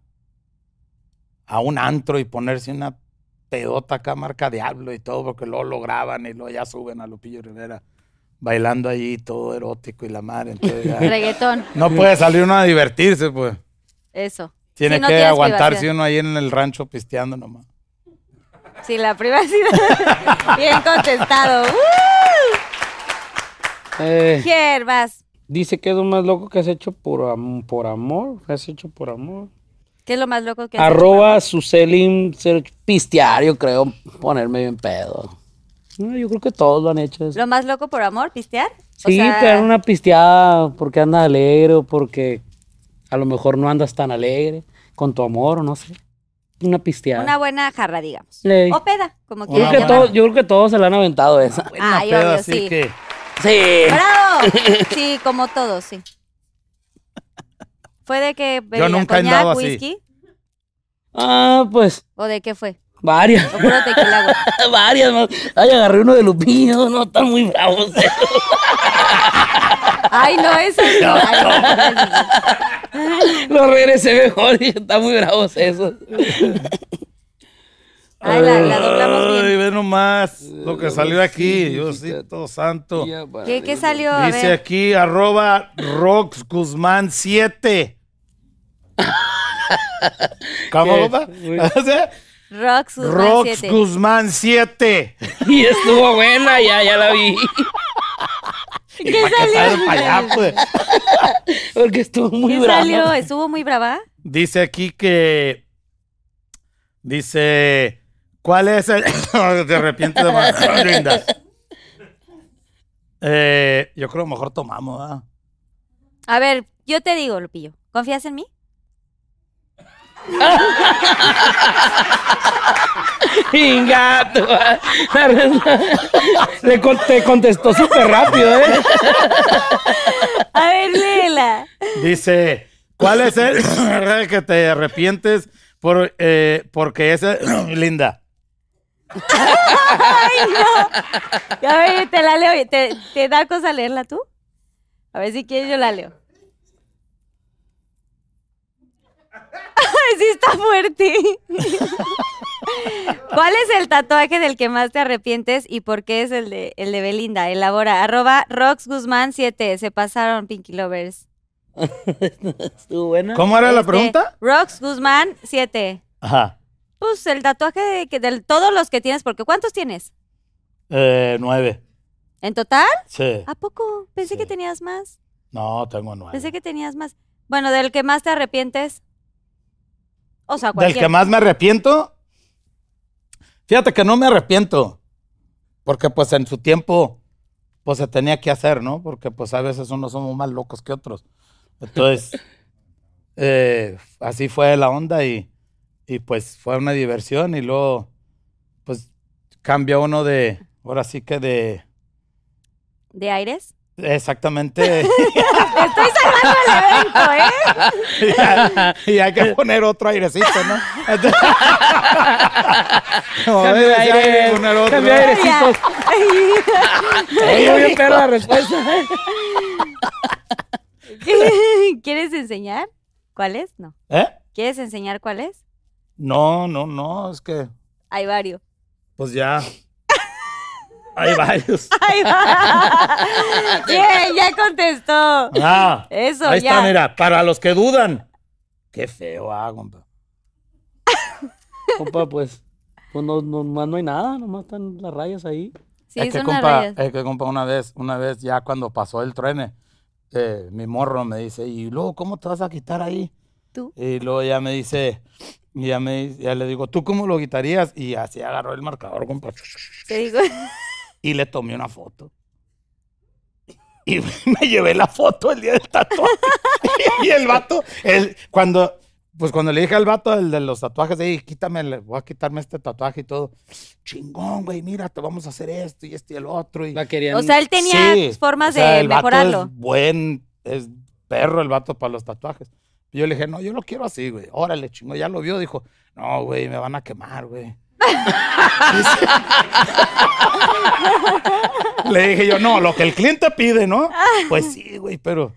a un antro y ponerse una pedota acá, marca Diablo y todo, porque luego lo graban y luego ya suben a Lupillo Rivera bailando allí todo erótico y la madre. Entonces ya Reggaetón. no puede salir uno a divertirse, pues. Eso. Tiene no que aguantarse privacidad. uno ahí en el rancho pisteando nomás. Sí, la privacidad. Bien contestado. ¡Uh! Eh, dice que es lo más loco que has hecho por, am- por amor. has hecho por amor. ¿Qué es lo más loco que has hecho? Arroba Suselim ser pistear, yo creo, ponerme bien pedo. No, yo creo que todos lo han hecho. eso. ¿Lo más loco por amor? ¿Pistear? O Sí, sea, pero una pisteada porque andas alegre o porque a lo mejor no andas tan alegre con tu amor o no sé. Una pisteada. Una buena jarra, digamos. Ley. O peda, como todos, yo creo que todos se la han aventado esa. Ay, peda, obvio, así sí. que Sí. ¡Bravo! Sí, como todos, sí. ¿Fue de que bebía nunca he coñac, así. whisky? Ah, pues ¿O de qué fue? varias. ¿O puro tequila, güey? varias más. Ay, agarré uno de Lupillo, no, están muy bravos. eh. Ay, no, eso no. Ay, no, eso no. Lo regresé mejor, dije, están muy bravos esos. Ay, la, la doblamos Ay, bien. ve nomás lo que salió aquí, Diosito santo. ¿Qué, qué salió? A Dice ver. aquí arroba Rox Guzmán 7. ¿Cómo, ¿Qué? papá? Muy- O sea, Rox Guzmán Rox 7. Guzmán 7. Y estuvo buena, ya, ya la vi. ¿Qué ¿Para qué salió? para allá, pues? Porque estuvo muy ¿Qué bravo. salió? ¿Estuvo muy brava? Dice aquí que. Dice. ¿Cuál es el.? de repente de más lindas. Eh, yo creo que mejor tomamos, ¿verdad? A ver, yo te digo, Lupillo, ¿confías en mí? Ingato. Le con- te contestó súper rápido, ¿eh? A ver, léela. Dice. ¿Cuál es el el que te arrepientes por, eh, porque es el- linda? A ver, te la leo. ¿Te, te da cosa leerla tú? A ver si quieres, yo la leo. Ay, sí está fuerte. ¿Cuál es el tatuaje del que más te arrepientes y por qué es el de, el de Belinda? Elabora. Arroba Rox Guzmán 7. Se pasaron, Pinky Lovers. Estuvo buena. ¿Cómo era la Este, pregunta? Rox Guzmán 7. Ajá. Pues el tatuaje de, que de todos los que tienes, porque ¿cuántos tienes? Eh, nueve. ¿En total? Sí. ¿A poco? Pensé Sí. que tenías más. No, tengo nueve. Pensé que tenías más. Bueno, del que más te arrepientes. O sea, Del cualquier. que más me arrepiento. Fíjate que no me arrepiento. Porque pues en su tiempo, pues se tenía que hacer, ¿no? Porque pues a veces unos somos más locos que otros. Entonces, eh, así fue la onda y, y pues fue una diversión y luego, pues cambia uno de, ahora sí que de, ¿De aires? exactamente, Te estoy sacando el evento, ¿eh? y, hay que poner otro airecito, ¿no? Como Cambio aire. poner otro. Cambio airecitos. Muy bien, perro, la respuesta. ¿Quieres enseñar cuál es? No. ¿Eh? ¿Quieres enseñar cuál es? No, no, no, es que, Hay varios. pues ya. Hay varios. Ahí va. Bien, ya contestó. Ah, Eso, ahí ya. está, mira, para los que dudan. Qué feo, ah, compa. Compa, pues, pues no, no, más no hay nada, nomás están las rayas ahí. Sí, es que son compa, rayas. es que compa, una vez, una vez ya cuando pasó el truene, eh, mi morro me dice, y luego, ¿cómo te vas a quitar ahí? ¿Tú? Y luego ya me dice, y ya me ya le digo, ¿tú cómo lo quitarías? Y así agarró el marcador, compa. Te digo. Y le tomé una foto. Y me llevé la foto el día del tatuaje. y el vato, el, cuando, pues cuando le dije al vato, el de los tatuajes, hey, quítame, voy a quitarme este tatuaje y todo. Chingón, güey, mira, te vamos a hacer esto y esto y el otro. Y, La querían. O sea, él tenía Sí, formas o sea, de el vato mejorarlo. Es buen, es perro el vato para los tatuajes. Y yo le dije, no, yo lo quiero así, güey. Órale, chingo. Ya lo vio, dijo, no, güey, me van a quemar, güey. Le dije yo, no, lo que el cliente pide, ¿no? Pues sí, güey, pero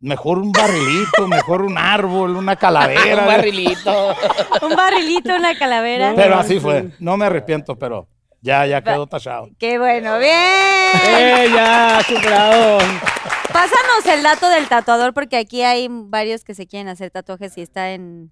mejor un barrilito, mejor un árbol, una calavera. Un barrilito. Un barrilito, una calavera. Pero así fue. No me arrepiento, pero ya, ya quedó tachado. Qué bueno, bien. ¡Eh, ya! ¡Superado! Pásanos el dato del tatuador porque aquí hay varios que se quieren hacer tatuajes y está en...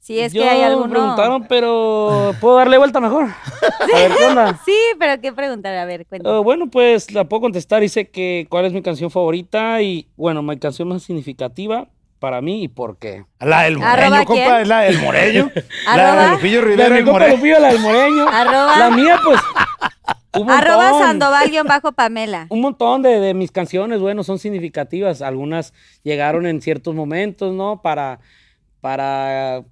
Si es Yo que hay me alguno... preguntaron, pero ¿puedo darle vuelta mejor? A ver, ¿qué onda? Sí, pero qué preguntar, a ver, cuéntame. Eh, bueno, pues la puedo contestar. Dice que cuál es mi canción favorita y, bueno, mi canción más significativa para mí y por qué. La del ¿Arroba moreño, compa, es la del moreño. la ¿Arroba? de Lupillo La de. Lupillo, la del moreño. Arroba. La mía, pues, un Arroba. Sandoval-Pamela. Un montón de, de mis canciones, bueno, son significativas. Algunas llegaron en ciertos momentos, ¿no? Para, para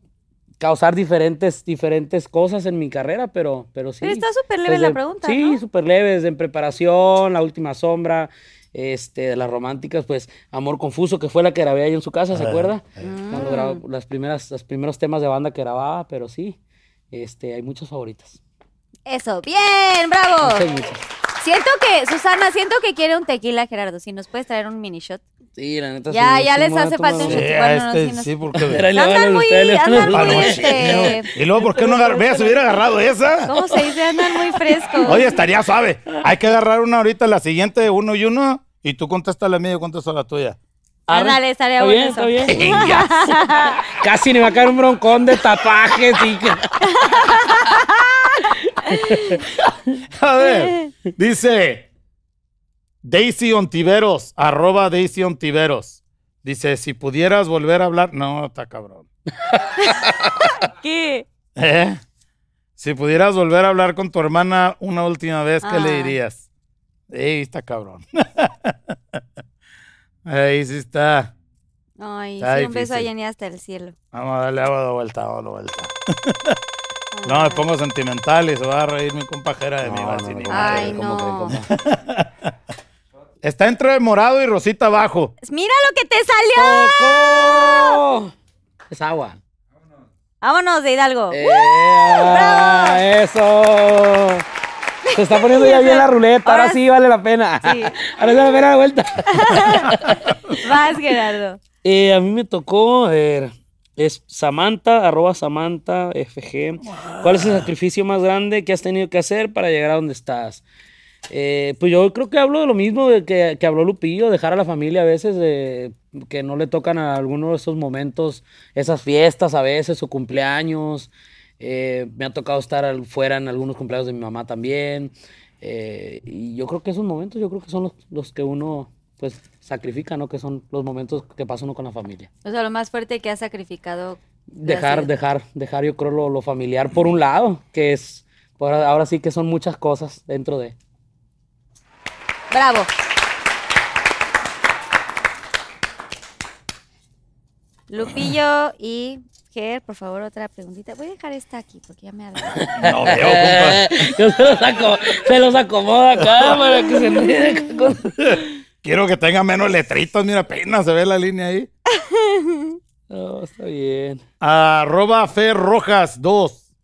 causar diferentes, diferentes cosas en mi carrera, pero, pero sí. Pero está súper leve la pregunta, Sí, ¿no? súper leve, desde en preparación, La Última Sombra, este, de las románticas, pues, Amor Confuso, que fue la que grabé ahí en su casa, ¿se acuerda? Cuando grababa las primeras, los primeros temas de banda que grababa, pero sí, este, hay muchas favoritas. Eso, bien, bravo. Muchas, muchas. Siento que, Susana, siento que quiere un tequila, Gerardo. Si nos puedes traer un mini shot. Sí, la neta. Ya, sí, ya sí, les me hace falta un shot. Bueno, no, este sí nos- sí, porque... Andan muy- andan muy, este- Y luego, ¿por qué no agar- Veas, hubiera agarrado esa. ¿Cómo se dice? Andan muy frescos. Oye, estaría suave. Hay que agarrar una ahorita, la siguiente, uno y uno, y tú contestas la mía y yo contesto la tuya. Ándale, estaría Está bueno bien, eso. está bien. Casi ni va a caer un broncón de tatuajes y que... A ver, dice, Daisy Ontiveros, arroba Daisy Ontiveros. Dice, si pudieras volver a hablar. No, está cabrón. ¿Qué? ¿Eh? Si pudieras volver a hablar con tu hermana una última vez, ¿qué le Ah. dirías? Ey, está cabrón. Ahí sí está. Ay, Está sí, un beso a. Jenny hasta el cielo. Vamos a darle agua de vuelta, agua de vuelta. No, me pongo sentimental y se va a reír mi compajera de ni madre. Ay, ¿cómo no. Está entre morado y rosita abajo. ¡Mira lo que te salió! ¡Coco! Es agua. Vámonos de Hidalgo. ¡Eh! ¡Bravo! ¡Eso! Se está poniendo ya bien la ruleta. Ahora Ahora sí vale la pena. Sí. Ahora sí vale la pena la vuelta. Vas, Gerardo. Eh, a mí me tocó, a ver, es Samantha, arroba Samantha FG. ¿Cuál es el sacrificio más grande que has tenido que hacer para llegar a donde estás? Eh, pues yo creo que hablo de lo mismo de que, que habló Lupillo, dejar a la familia a veces, de que no le tocan a alguno de esos momentos, esas fiestas a veces, su cumpleaños. Eh, me ha tocado estar al- fuera en algunos cumpleaños de mi mamá también. Eh, y yo creo que esos momentos, yo creo que son los, los que uno pues sacrifica, ¿no? Que son los momentos que pasa uno con la familia. O sea, lo más fuerte que has sacrificado. Dejar, dejar, dejar, yo creo lo, lo familiar por un lado, que es, por ahora ahora sí que son muchas cosas dentro de. Bravo. Lupillo y Ger, por favor, otra preguntita. Voy a dejar esta aquí porque ya me ha dado. No veo, compa. Yo se los, aco- se los acomodo acá para que se con- Quiero que tenga menos letritas. Mira, apenas se ve la línea ahí. No, está bien. Arroba Fer Rojas 2.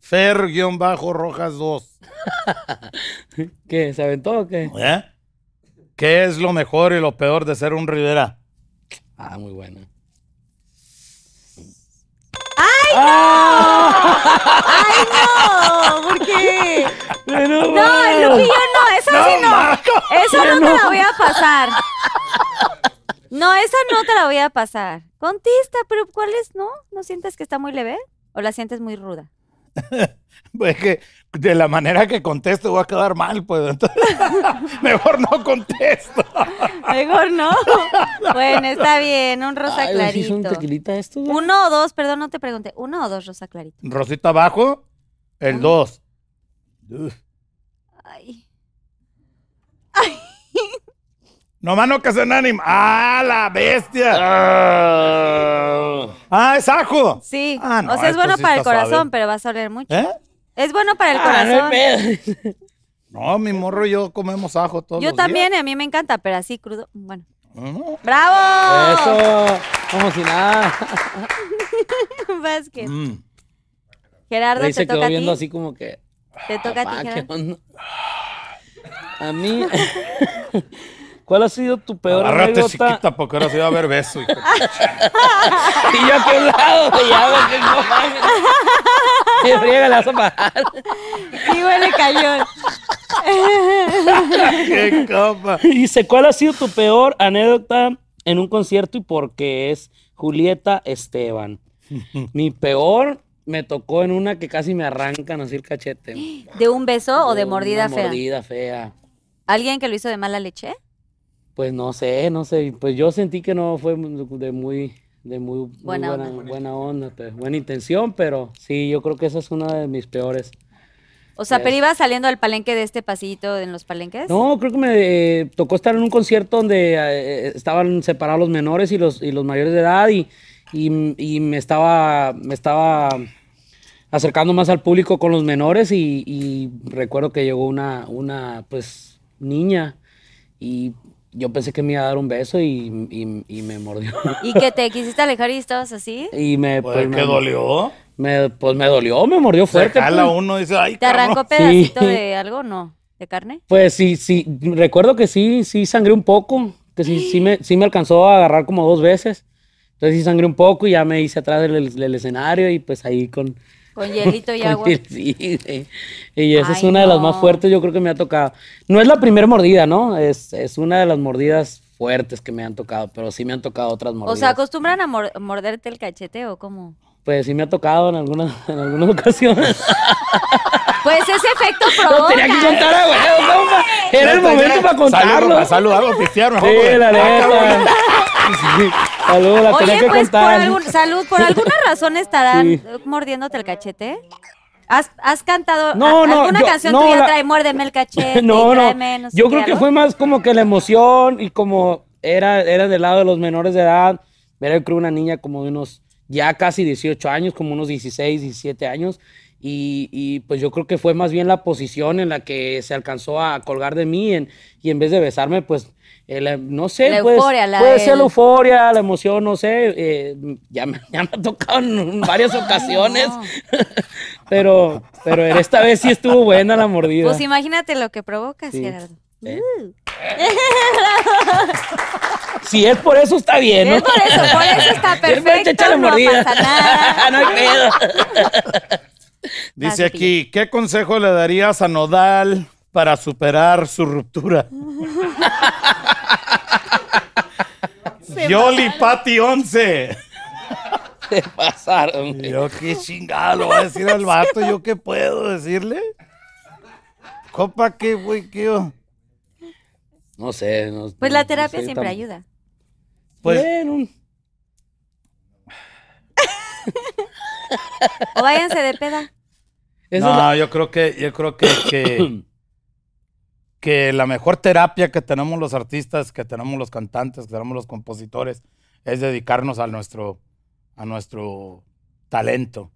Fer-Rojas 2. ¿Qué? ¿Se aventó o qué? ¿Eh? ¿Qué es lo mejor y lo peor de ser un Rivera? Ah, muy buena. ¡No! ¿Por Pero, No, bueno. Lupillo, no, eso sí no. Eso no te la voy a pasar. No, esa no te la voy a pasar. Contesta, pero ¿cuál es? ¿No? ¿No sientes que está muy leve? ¿O la sientes muy ruda? Pues que de la manera que contesto voy a quedar mal, pues. entonces, mejor no contesto. Mejor no. Bueno, está bien, un rosa Ay, ¿sí clarito. tequilita estos? güey? Uno o dos, perdón, no te pregunté. Uno o dos rosa clarito. Rosita abajo, el 2. Ay. No mano que se anima. ¡Ah, la bestia! Ah. ¡Ah, es ajo! Sí. Ah, no, o sea, es bueno sí para el suave. corazón, pero vas a oler mucho. ¿Eh? Es bueno para el Ah, no corazón. hay pedo. No, mi morro y yo comemos ajo todos Yo los días. también, a mí me encanta, pero así crudo. Bueno. Mm, ¡Bravo! Eso, como si nada. Vázquez. mm. Gerardo, Ahí te se quedó toca a viendo así como que. Te toca a "Papá, ti, ¿qué Gerardo. onda?". A mí. ¿Cuál ha sido tu peor Agárrate, anécdota? chiquita, porque ahora sí va a haber beso. hijo. Y yo a un lado, ya, güey, que no mames. Y friega, la vas a pagar. Sí, huele cañón. ¡Qué copa! Dice, ¿cuál ha sido tu peor anécdota en un concierto y por qué es Julieta Esteban? Mi peor me tocó en una que casi me arrancan así el cachete. ¿De un beso o de Una mordida fea? Mordida fea. ¿Alguien que lo hizo de mala leche? Pues no sé, no sé. Pues yo sentí que no fue de muy, de muy, muy Buena onda. buena onda, pues, buena intención, pero sí, yo creo que esa es una de mis peores. O sea, pero ibas saliendo del palenque de este pasillito en los palenques. No, creo que me eh, tocó estar en un concierto donde eh, estaban separados los menores y los, y los mayores de edad y, y- y me estaba, me estaba acercando más al público con los menores y, y recuerdo que llegó una, una pues niña y yo pensé que me iba a dar un beso y, y- y me mordió. ¿Y que te quisiste alejar y estabas así? Y me, Pues, pues, ¿qué me, dolió? me- pues me dolió, me mordió Se fuerte. jala pues. uno y dice, ¡ay, ¿Te arrancó pedacito Sí. de algo? No. ¿De carne? Pues sí, sí, recuerdo que sí, sí sangré un poco, que sí, sí, me, sí me alcanzó a agarrar como dos veces. Entonces sí sangré un poco y ya me hice atrás del, del escenario y pues ahí con... Con hielito y con agua. sí, sí. Y esa es una de las no. más fuertes yo creo que me ha tocado. No es la primera mordida, ¿no? Es, es una de las mordidas fuertes que me han tocado, pero sí me han tocado otras mordidas. O sea, ¿acostumbran a mor- morderte el cachete o cómo? Pues sí me ha tocado en algunas, en algunas ocasiones. Pues ese efecto provoca. tenía que contar a huevo, compa. Era el momento para contarlo. Salud, algo pistear mejor. Sí, la Ah, neta. Sí. Saludos, la tenía Oye, que pues por contar. algún, salud, por alguna razón estarán Sí. mordiéndote el cachete. ¿Has, has cantado No, a- no, alguna yo- canción no, tuya la- trae muérdeme el cachete? No, no. tráeme no sé Yo creo que fue más como que la emoción y como era, era del lado de los menores de edad. Era yo creo una niña como de unos ya casi 18 años, como unos 16, 17 años. Y, y, pues yo creo que fue más bien la posición en la que se alcanzó a colgar de mí en- y en vez de besarme, pues el- no sé, La pues, euforia, la- puede ser la euforia, la emoción, no sé. eh, ya, me, ya me ha tocado en varias ocasiones, no. pero, pero esta vez sí estuvo buena la mordida. Pues imagínate lo que provocas, Sí. Gerardo. Eh. Uh. Si es por eso, está bien, ¿no? Es por eso, por eso está perfecto, no mordida. pasa nada. no hay pedo. Dice aquí, ¿qué consejo le darías a Nodal para superar su ruptura? Yoli Pati 11. Se pasaron. güey. Yo qué chingada lo voy a decir al vato, ¿yo qué puedo decirle? Copa, ¿qué, güey? ¿Qué? No sé. no- Pues la no terapia sé, siempre ayuda. Pues- Bueno, O váyanse de peda. eso no, la- yo creo que, yo creo que, que, que la mejor terapia que tenemos los artistas, que tenemos los cantantes, que tenemos los compositores, es dedicarnos a nuestro, a nuestro talento,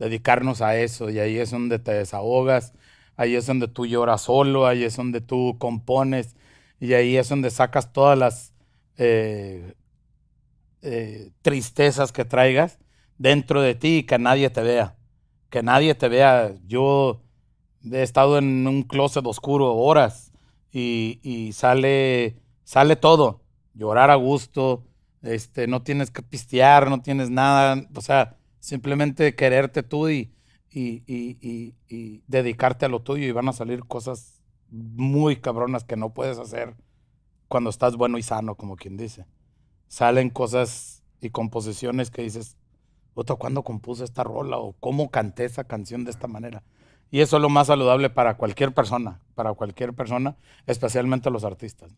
dedicarnos a eso, y ahí es donde te desahogas, ahí es donde tú lloras solo, ahí es donde tú compones, y ahí es donde sacas todas las eh, eh, tristezas que traigas dentro de ti y que nadie te vea que nadie te vea. Yo he estado en un closet oscuro horas y, sale, sale todo. Llorar a gusto, este, no tienes que pistear, no tienes nada. O sea, simplemente quererte tú y, y, y- y- dedicarte a lo tuyo y van a salir cosas muy cabronas que no puedes hacer cuando estás bueno y sano, como quien dice. Salen cosas y composiciones que dices, ¿cuándo compuse esta rola? ¿O cómo canté esa canción de esta manera? Y eso es lo más saludable para cualquier persona, para cualquier persona, especialmente los artistas.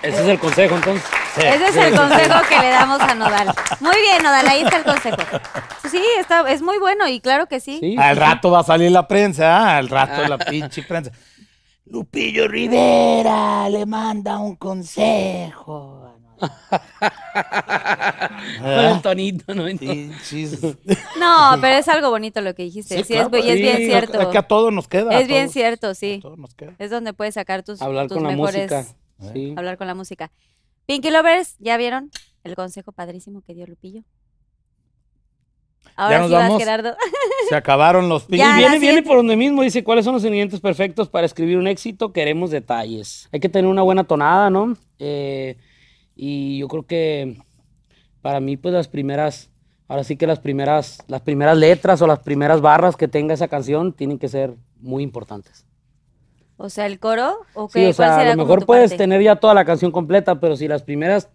ese es el consejo, entonces. Sí. Ese es el consejo que le damos a Nodal. Muy bien, Nodal, ahí está el consejo. Sí, está, es muy bueno y claro que sí. Sí, Al rato va a salir la prensa, ¿ah? al rato la pinche prensa. Lupillo Rivera le manda un consejo. Con el tonito, ¿no? Pinches. No, pero es algo bonito lo que dijiste. Sí, claro, es, y es sí, bien es cierto. que a todos nos queda. Es bien todos- cierto, a sí. todos nos queda. Es donde puedes sacar tus, Hablar tus con la mejores... música. Sí. Hablar con la música. Pinky Lovers, ¿ya vieron el consejo padrísimo que dio Lupillo? Ahora nos sí vas, vamos. Gerardo. Se acabaron los Ya, la Y viene, viene por donde mismo, dice, ¿cuáles son los ingredientes perfectos para escribir un éxito? Queremos detalles. Hay que tener una buena tonada, ¿no? Eh, y yo creo que para mí, pues las primeras, ahora sí que las primeras, las primeras letras o las primeras barras que tenga esa canción tienen que ser muy importantes. O sea, el coro, ¿o Sí, o sea, ¿Cuál a será lo como mejor puedes parte? tener ya toda la canción completa, pero si las primeras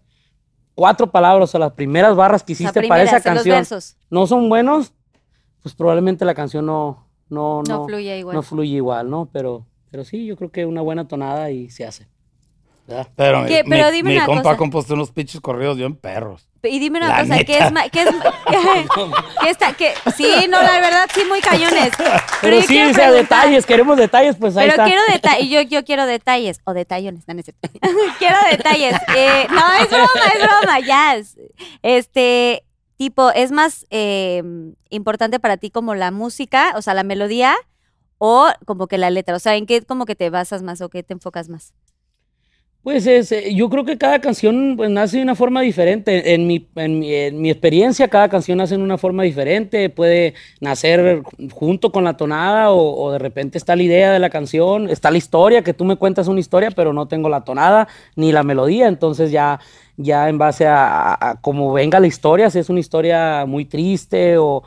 cuatro palabras o las primeras barras que hiciste para esa canción no son buenos, pues probablemente la canción no, no, No no, fluye igual. no fluye igual, ¿no? Pero, pero sí, yo creo que una buena tonada y se hace. Pero, ¿Qué? mi, Pero dime mi una compa cosa. ha compuesto unos pinches corridos bien perros. Y dime una La cosa, ¿qué neta. es más? ¿Qué es ¿Qué está? ¿Qué? Sí, no, la verdad, sí, muy cañones. Pero, Pero yo sí, quiero o sea, preguntar- detalles, queremos detalles, pues ahí Pero está. quiero detalles, yo, yo quiero detalles, o detallones, no, no es cierto. quiero detalles. Eh, no, es broma, es broma, ya. es- Este, tipo, ¿es más eh, importante para ti como la música, o sea, la melodía, o como que la letra? O sea, ¿en qué como que te basas más o qué te enfocas más? Pues es, eh, yo creo que cada canción pues, nace de una forma diferente. En mi, en, mi, en mi experiencia, cada canción nace de una forma diferente. Puede nacer junto con la tonada o, de repente está la idea de la canción, está la historia, que tú me cuentas una historia, pero no tengo la tonada ni la melodía. Entonces ya, ya en base a, a- cómo venga la historia, si es una historia muy triste o-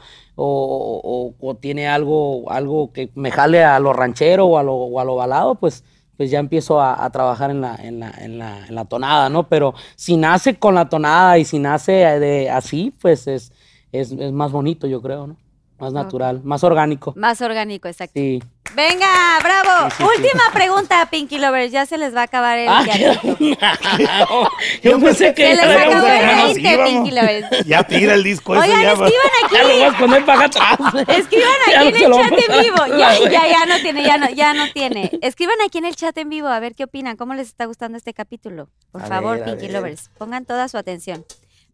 o tiene algo, algo que me jale a lo ranchero o a lo, o a lo balado, pues pues ya empiezo a, a trabajar en la, en, la, en, la, en la tonada, ¿no? Pero si nace con la tonada y si nace de así, pues es, es, es más bonito, yo creo, ¿no? Más natural, más orgánico. Más orgánico, exacto. Sí. Venga, bravo. Sí, sí, Última pregunta, Pinky Lovers. Ya se les va a acabar el Ah, viajito. Yo pensé que Se les acabó el ganas. 20, Pinky Lovers. Ya tira el disco Oigan, ya. va. escriban Ya lo voy a aquí. poner para acá atrás. Escriban aquí no en el chat en vivo. Ya, ya, ya no tiene, ya no, ya no tiene. Escriban aquí en el chat en vivo a ver qué opinan, cómo les está gustando este capítulo. Por A favor, ver, Pinky ver. Lovers, pongan toda su atención.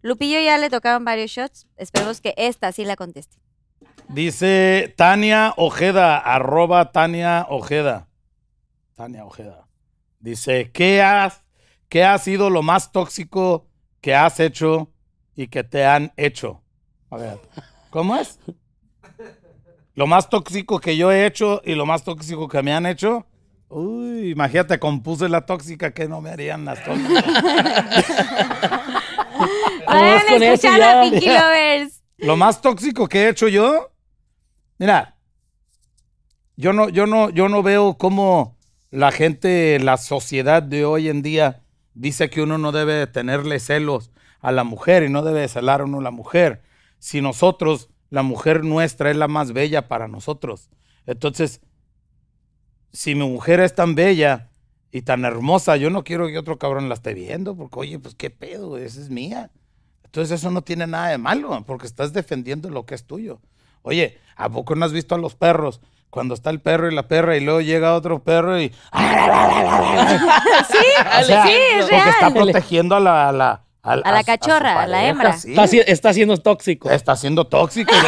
Lupillo ya le tocaron varios shots. Esperemos que esta sí la conteste. Dice Tania Ojeda, arroba Tania Ojeda. Tania Ojeda. Dice, ¿qué has, ¿qué ha sido lo más tóxico que has hecho y que te han hecho? A ver, ¿cómo es? Lo más tóxico que yo he hecho y lo más tóxico que me han hecho. Uy, imagínate, compuse la tóxica que no me harían las tóxicas. Eso escuchar a Pinky Lovers. Lo más tóxico que he hecho yo, mira, yo no, yo no, yo no veo cómo la gente, la sociedad de hoy en día dice que uno no debe tenerle celos a la mujer y no debe celar a uno a la mujer. Si nosotros, la mujer nuestra es la más bella para nosotros. Entonces, si mi mujer es tan bella y tan hermosa, yo no quiero que otro cabrón la esté viendo, porque oye, pues qué pedo, esa es mía. Entonces eso no tiene nada de malo, porque estás defendiendo lo que es tuyo. Oye, ¿a poco no has visto a los perros? Cuando está el perro y la perra y luego llega otro perro y... Sí, O sea, sí, es Porque está real. protegiendo a la... A la, A la cachorra, a la hembra. sí. Está, está siendo tóxico. Está siendo tóxico.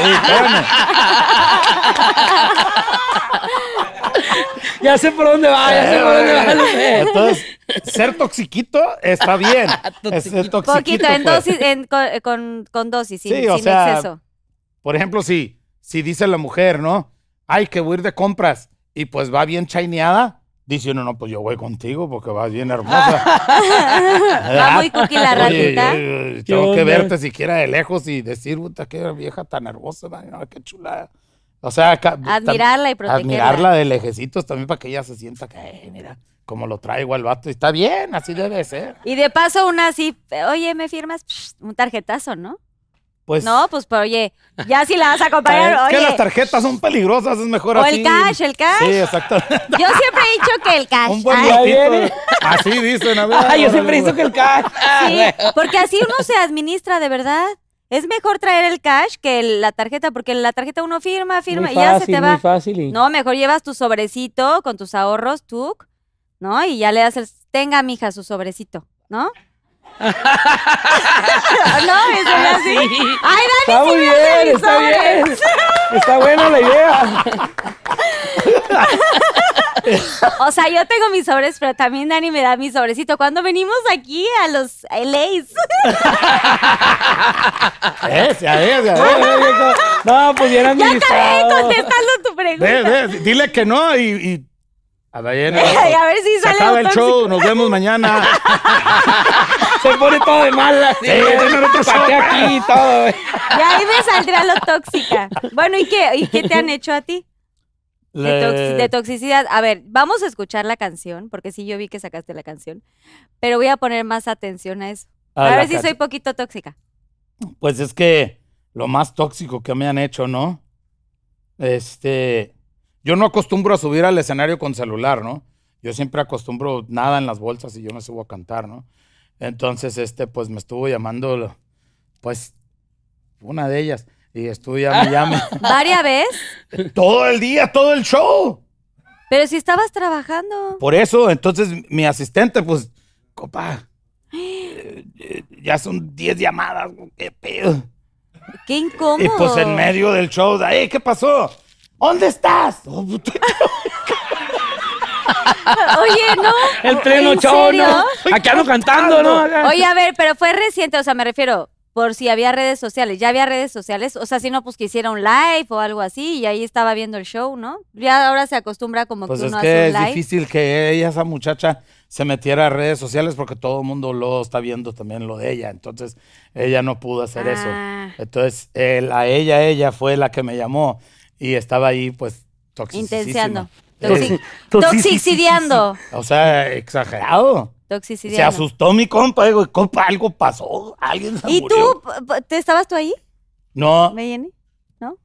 Ya sé por dónde va, ya sé por dónde va. Lupe. Entonces, ser toxiquito está bien. Toxiquito, Poquito, en pues. dosis, en- con, con- con dosis, sin, Sí, o sin sea, exceso. Por ejemplo, si, si dice la mujer, ¿no? Ay, que voy a ir de compras y pues va bien chaineada, dice uno, no, pues yo voy contigo porque vas bien hermosa. Va muy cookie la Oye, ratita. yo- yo ¿Qué tengo que verte siquiera de lejos y decir, puta, qué vieja tan hermosa, man, no, qué chulada. O sea, Admirarla y protegerla. Admirarla de lejecitos también para que ella se sienta que, "Eh, mira, como lo traigo al vato. Y está bien, así debe ser. Y de paso una así, oye, ¿me firmas? Psh, un tarjetazo, ¿no? Pues, No, pues, pero oye, ya si la vas a acompañar, es que las tarjetas son peligrosas, es mejor O así. el cash, el cash. Sí, exactamente. Yo siempre he dicho que el cash. Un buen Ay, viene. Así dicen, a ver. Ay, yo siempre hizo güey. que el cash. sí, porque así uno se administra de verdad. Es mejor traer el cash que la tarjeta, porque la tarjeta uno firma, firma Muy y ya se fácil, te muy va. fácil. y- No, mejor llevas tu sobrecito con tus ahorros, tú, ¿no? Y ya le das el. Tenga, mija, su sobrecito, ¿no? no, eso es así. Sí. Ay, Está Dani, sí muy me hace bien, mis está bien. Está buena la idea. O sea, yo tengo mis sobres, pero también Dani me da mi sobrecito. Cuando venimos aquí a los LAs. Eh, se ve, se ve. No, pues bien Ya acabé contestando tu pregunta. Ve, ve, dile que no y. y... A ver, Ay, a ver si se sale acaba el tóxico. show, nos vemos mañana. Se pone todo de mala. Sí. Pateé aquí y todo. güey. Y ahí me saldrá lo tóxica. Bueno, ¿y qué, ¿y qué te han hecho a ti? De, toxi- de toxicidad. A ver, vamos a escuchar la canción, porque sí, yo vi que sacaste la canción. Pero voy a poner más atención a eso. A ver si soy poquito tóxica. Pues es que lo más tóxico que me han hecho, ¿no? Este, yo no acostumbro a subir al escenario con celular, ¿no? Yo siempre acostumbro nada en las bolsas y yo me subo a cantar, ¿no? Entonces, este, pues me estuvo llamando, pues, una de ellas. Y estuve llame, llame. Varias veces, todo el día, todo el show. pero si estabas trabajando. Por eso, entonces, mi asistente, pues, copa, eh, eh, ya son 10 llamadas, qué pedo. Qué incómodo. Y pues en medio del show, ¡ay, qué pasó! ¿Dónde estás? Oh. Oye, no. El pleno ¿En show? ¿no? Aquí ando cantando, ¿no? Oye, a ver, pero fue reciente, o sea, me refiero, por si había redes sociales. ¿Ya había redes sociales? O sea, si no, pues que hiciera un live o algo así y ahí estaba viendo el show, ¿no? Ya ahora se acostumbra como Pues que es uno que hace es un live. difícil que ella, esa muchacha, se metiera a redes sociales porque todo el mundo lo está viendo también lo de ella. Entonces, ella no pudo hacer Ah. eso. Entonces, él- a ella, ella fue la que me llamó y estaba ahí, pues, toxicísima. Intenciando. Eh, Toxi- Toxi- Toxicidiando. O sea, exagerado. Se asustó mi compa, digo, compa, algo pasó, alguien se ¿Y murió". tú? ¿Te estabas tú ahí? No, ¿Me? ¿No?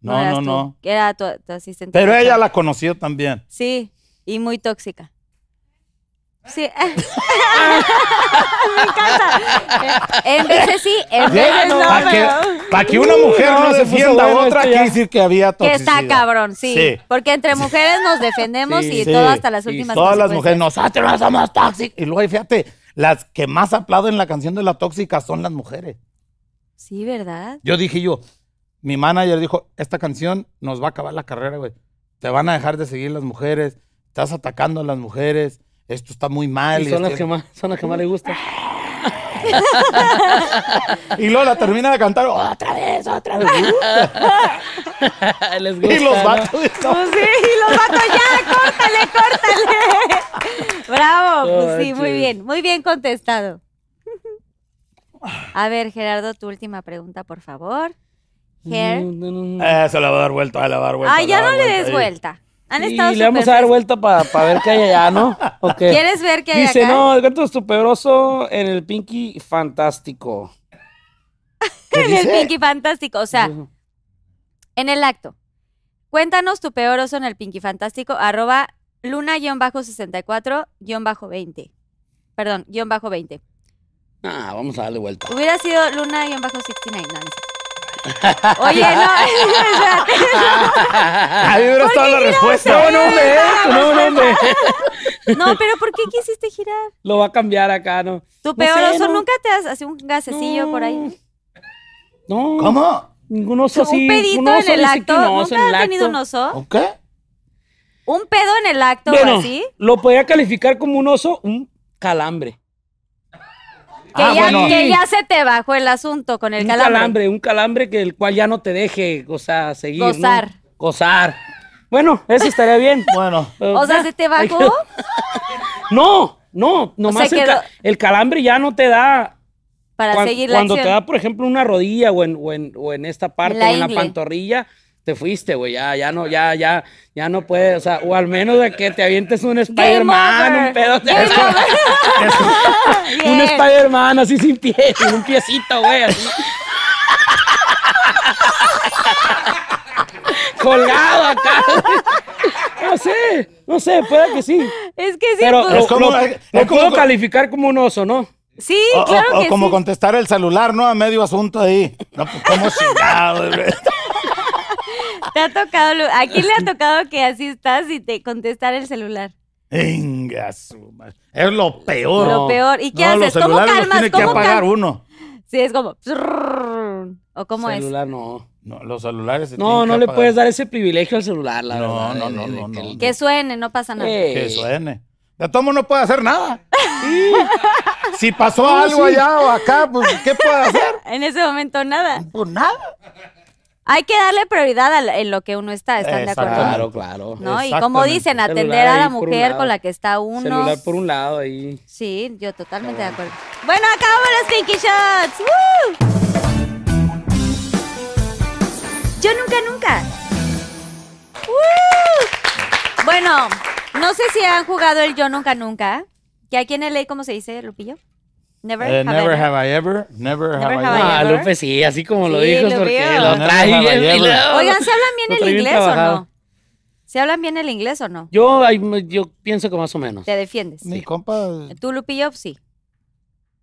No, no, tú, no. Era tu, tu asistente. Pero ella la conoció también. Sí, y muy tóxica. Sí. Me encanta. En veces sí, en veces no, Para que, pero... pa' que una mujer No, no, defienda a bueno otra, quiere decir que había Que toxicidad. está cabrón, sí. Sí. Porque entre mujeres nos defendemos Sí, y sí, todo hasta las últimas Todas las mujeres, nosotros somos tóxicas. Y luego, fíjate, las que más aplauden la canción de la tóxica son las mujeres. Sí, ¿verdad? Yo dije yo, mi manager dijo, esta canción nos va a acabar la carrera, güey. Te van a dejar de seguir las mujeres, estás atacando a las mujeres, esto está muy mal. Y y son las esto- que más, son las que más le gustan. Y luego la termina de cantar otra vez, otra vez. Les gusta. y los ¿no? vatos. Pues sí, y los vatos ya, córtale, córtale. Bravo, pues sí, muy bien, muy bien contestado. A ver, Gerardo, tu última pregunta, por favor. Ger. No, no, no. Eh, se la va a dar vuelta, se la va a dar vuelta. Ah, ya no le des ahí. vuelta. Han estado le vamos a dar vuelta para ver qué hay allá, ¿no? ¿Quieres ver qué hay Dice, acá? no, ¿cuánto es tu peor oso en el Pinky Fantástico? ¿Qué en el? Pinky Fantástico, o sea, en el acto. Cuéntanos tu peor oso en el Pinky Fantástico, arroba luna-64-20. Perdón, guion bajo 20. Ah, vamos a darle vuelta. Hubiera sido luna-69, no, no cierto. Oye, no. Ahí hubiera estado la respuesta. No, no, hombre, no, no, hombre. No, pero ¿por qué quisiste girar? Lo va a cambiar acá, ¿no? Tu No peor sé, oso, no. ¿nunca te has así un gasecillo por ahí? No. ¿Cómo? Ningún oso así. ¿Un pedito un oso en el acto? un en ¿Nunca el has tenido acto. un oso? ¿O qué? ¿Un pedo en el acto o Bueno, así? lo podía calificar como un oso, un calambre. Que, Ah, ya, bueno. que ya se te bajó el asunto con el un calambre. calambre, un calambre que el cual ya no te deje, o sea, seguir. ¿no? Gozar. Gozar. Bueno, eso estaría bien. Bueno. Pero O sea, ¿se te bajó? No, no, nomás el, quedó- ca- el calambre ya no te da Para cuan- seguir la cuando te da, por ejemplo, una rodilla o en, o en, o en esta parte, la o en la pantorrilla, te fuiste, güey, ya, ya no, ya, ya, ya no puedes, o sea, o al menos de que te avientes un Spider-Man, un pedo, Game un Bien. Spider-Man así sin pie, sin un piecito, güey. Colgado acá. No sé, no sé, puede que sí. Es que sí, Pero pues, lo, Es como- lo- es lo como- puedo calificar como un oso, ¿no? sí, O, claro o- como sí. contestar el celular, ¿no? A medio asunto ahí. No, pues, ¿cómo chingado, güey? Te ha tocado, lo- ¿a quién le ha tocado que así estás y te contestar el celular? Venga, su madre. Es lo peor. Lo peor. ¿Y qué No, haces? Los ¿Cómo celulares los calmas? tiene que ¿Cómo apagar cal- uno. Sí, es como... ¿O cómo es? celular no. No, los celulares se No, tienen no que le apagar. puedes dar ese privilegio al celular, la No, verdad. no, no, de- no, de que no. Que suene, no pasa nada. Que suene. De todo no puede hacer nada. si pasó algo sí. allá o acá, pues, ¿qué puede hacer? En ese momento nada. Pues nada. Hay que darle prioridad a la- en lo que uno está, ¿están de Exacto. acuerdo? Claro, claro. ¿No? Y como dicen, atender a la mujer con la que está uno. Celular por un lado ahí. Sí, yo totalmente de acuerdo. Bueno, acabamos los Pinky Shots. ¡Woo! Yo nunca, nunca. ¡Woo! Bueno, no sé si han jugado el Yo nunca, nunca. Que aquí en LA, ¿cómo se dice, Lupillo? Never, Eh, have never ever. have I ever. Never, Never have I ever. Ah? Lupe, sí, así como lo Sí, dijo, lo porque veo. lo trae bien. Oigan, ¿se hablan bien el inglés o no? ¿Se hablan bien el inglés o no? Yo, yo pienso que más o menos. Te defiendes. Mi compa, Tú, Lupillo, sí.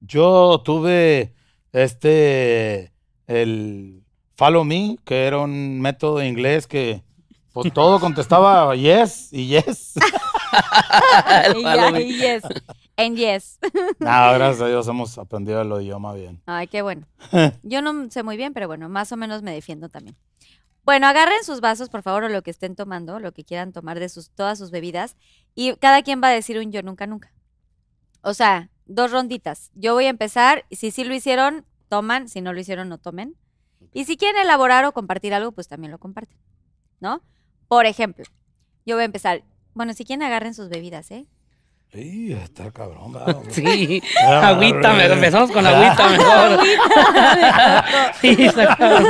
yo tuve este, el Follow Me, que era un método de inglés que pues todo contestaba yes y yes. Y ya, y yes. And yes. No, gracias a Dios hemos aprendido el idioma bien. Ay, qué bueno. Yo no sé muy bien, pero bueno, más o menos me defiendo también. Bueno, agarren sus vasos, por favor, o lo que estén tomando, lo que quieran tomar de sus, todas sus bebidas, y cada quien va a decir un yo nunca, nunca. O sea, dos ronditas. Yo voy a empezar, si sí lo hicieron, toman, si no lo hicieron, no tomen. Y si quieren elaborar o compartir algo, pues también lo comparten, ¿no? Por ejemplo, yo voy a empezar. Bueno, si quieren, agarren sus bebidas, ¿eh? Sí, está cabrón. Sí, Ah, agüita, empezamos con agüita mejor. Sí, está cabrón.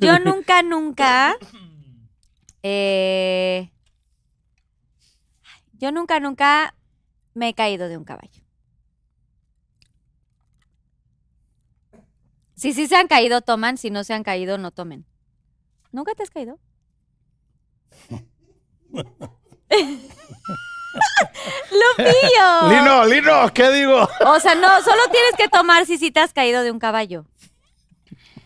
Yo nunca, nunca. eh, yo nunca, nunca me he caído de un caballo. Si sí se han caído, toman. Si no se han caído, no tomen. ¿Nunca te has caído? ¡Lupillo! Lino, Lino, ¿qué digo? O sea, no, solo tienes que tomar si sí te has caído de un caballo.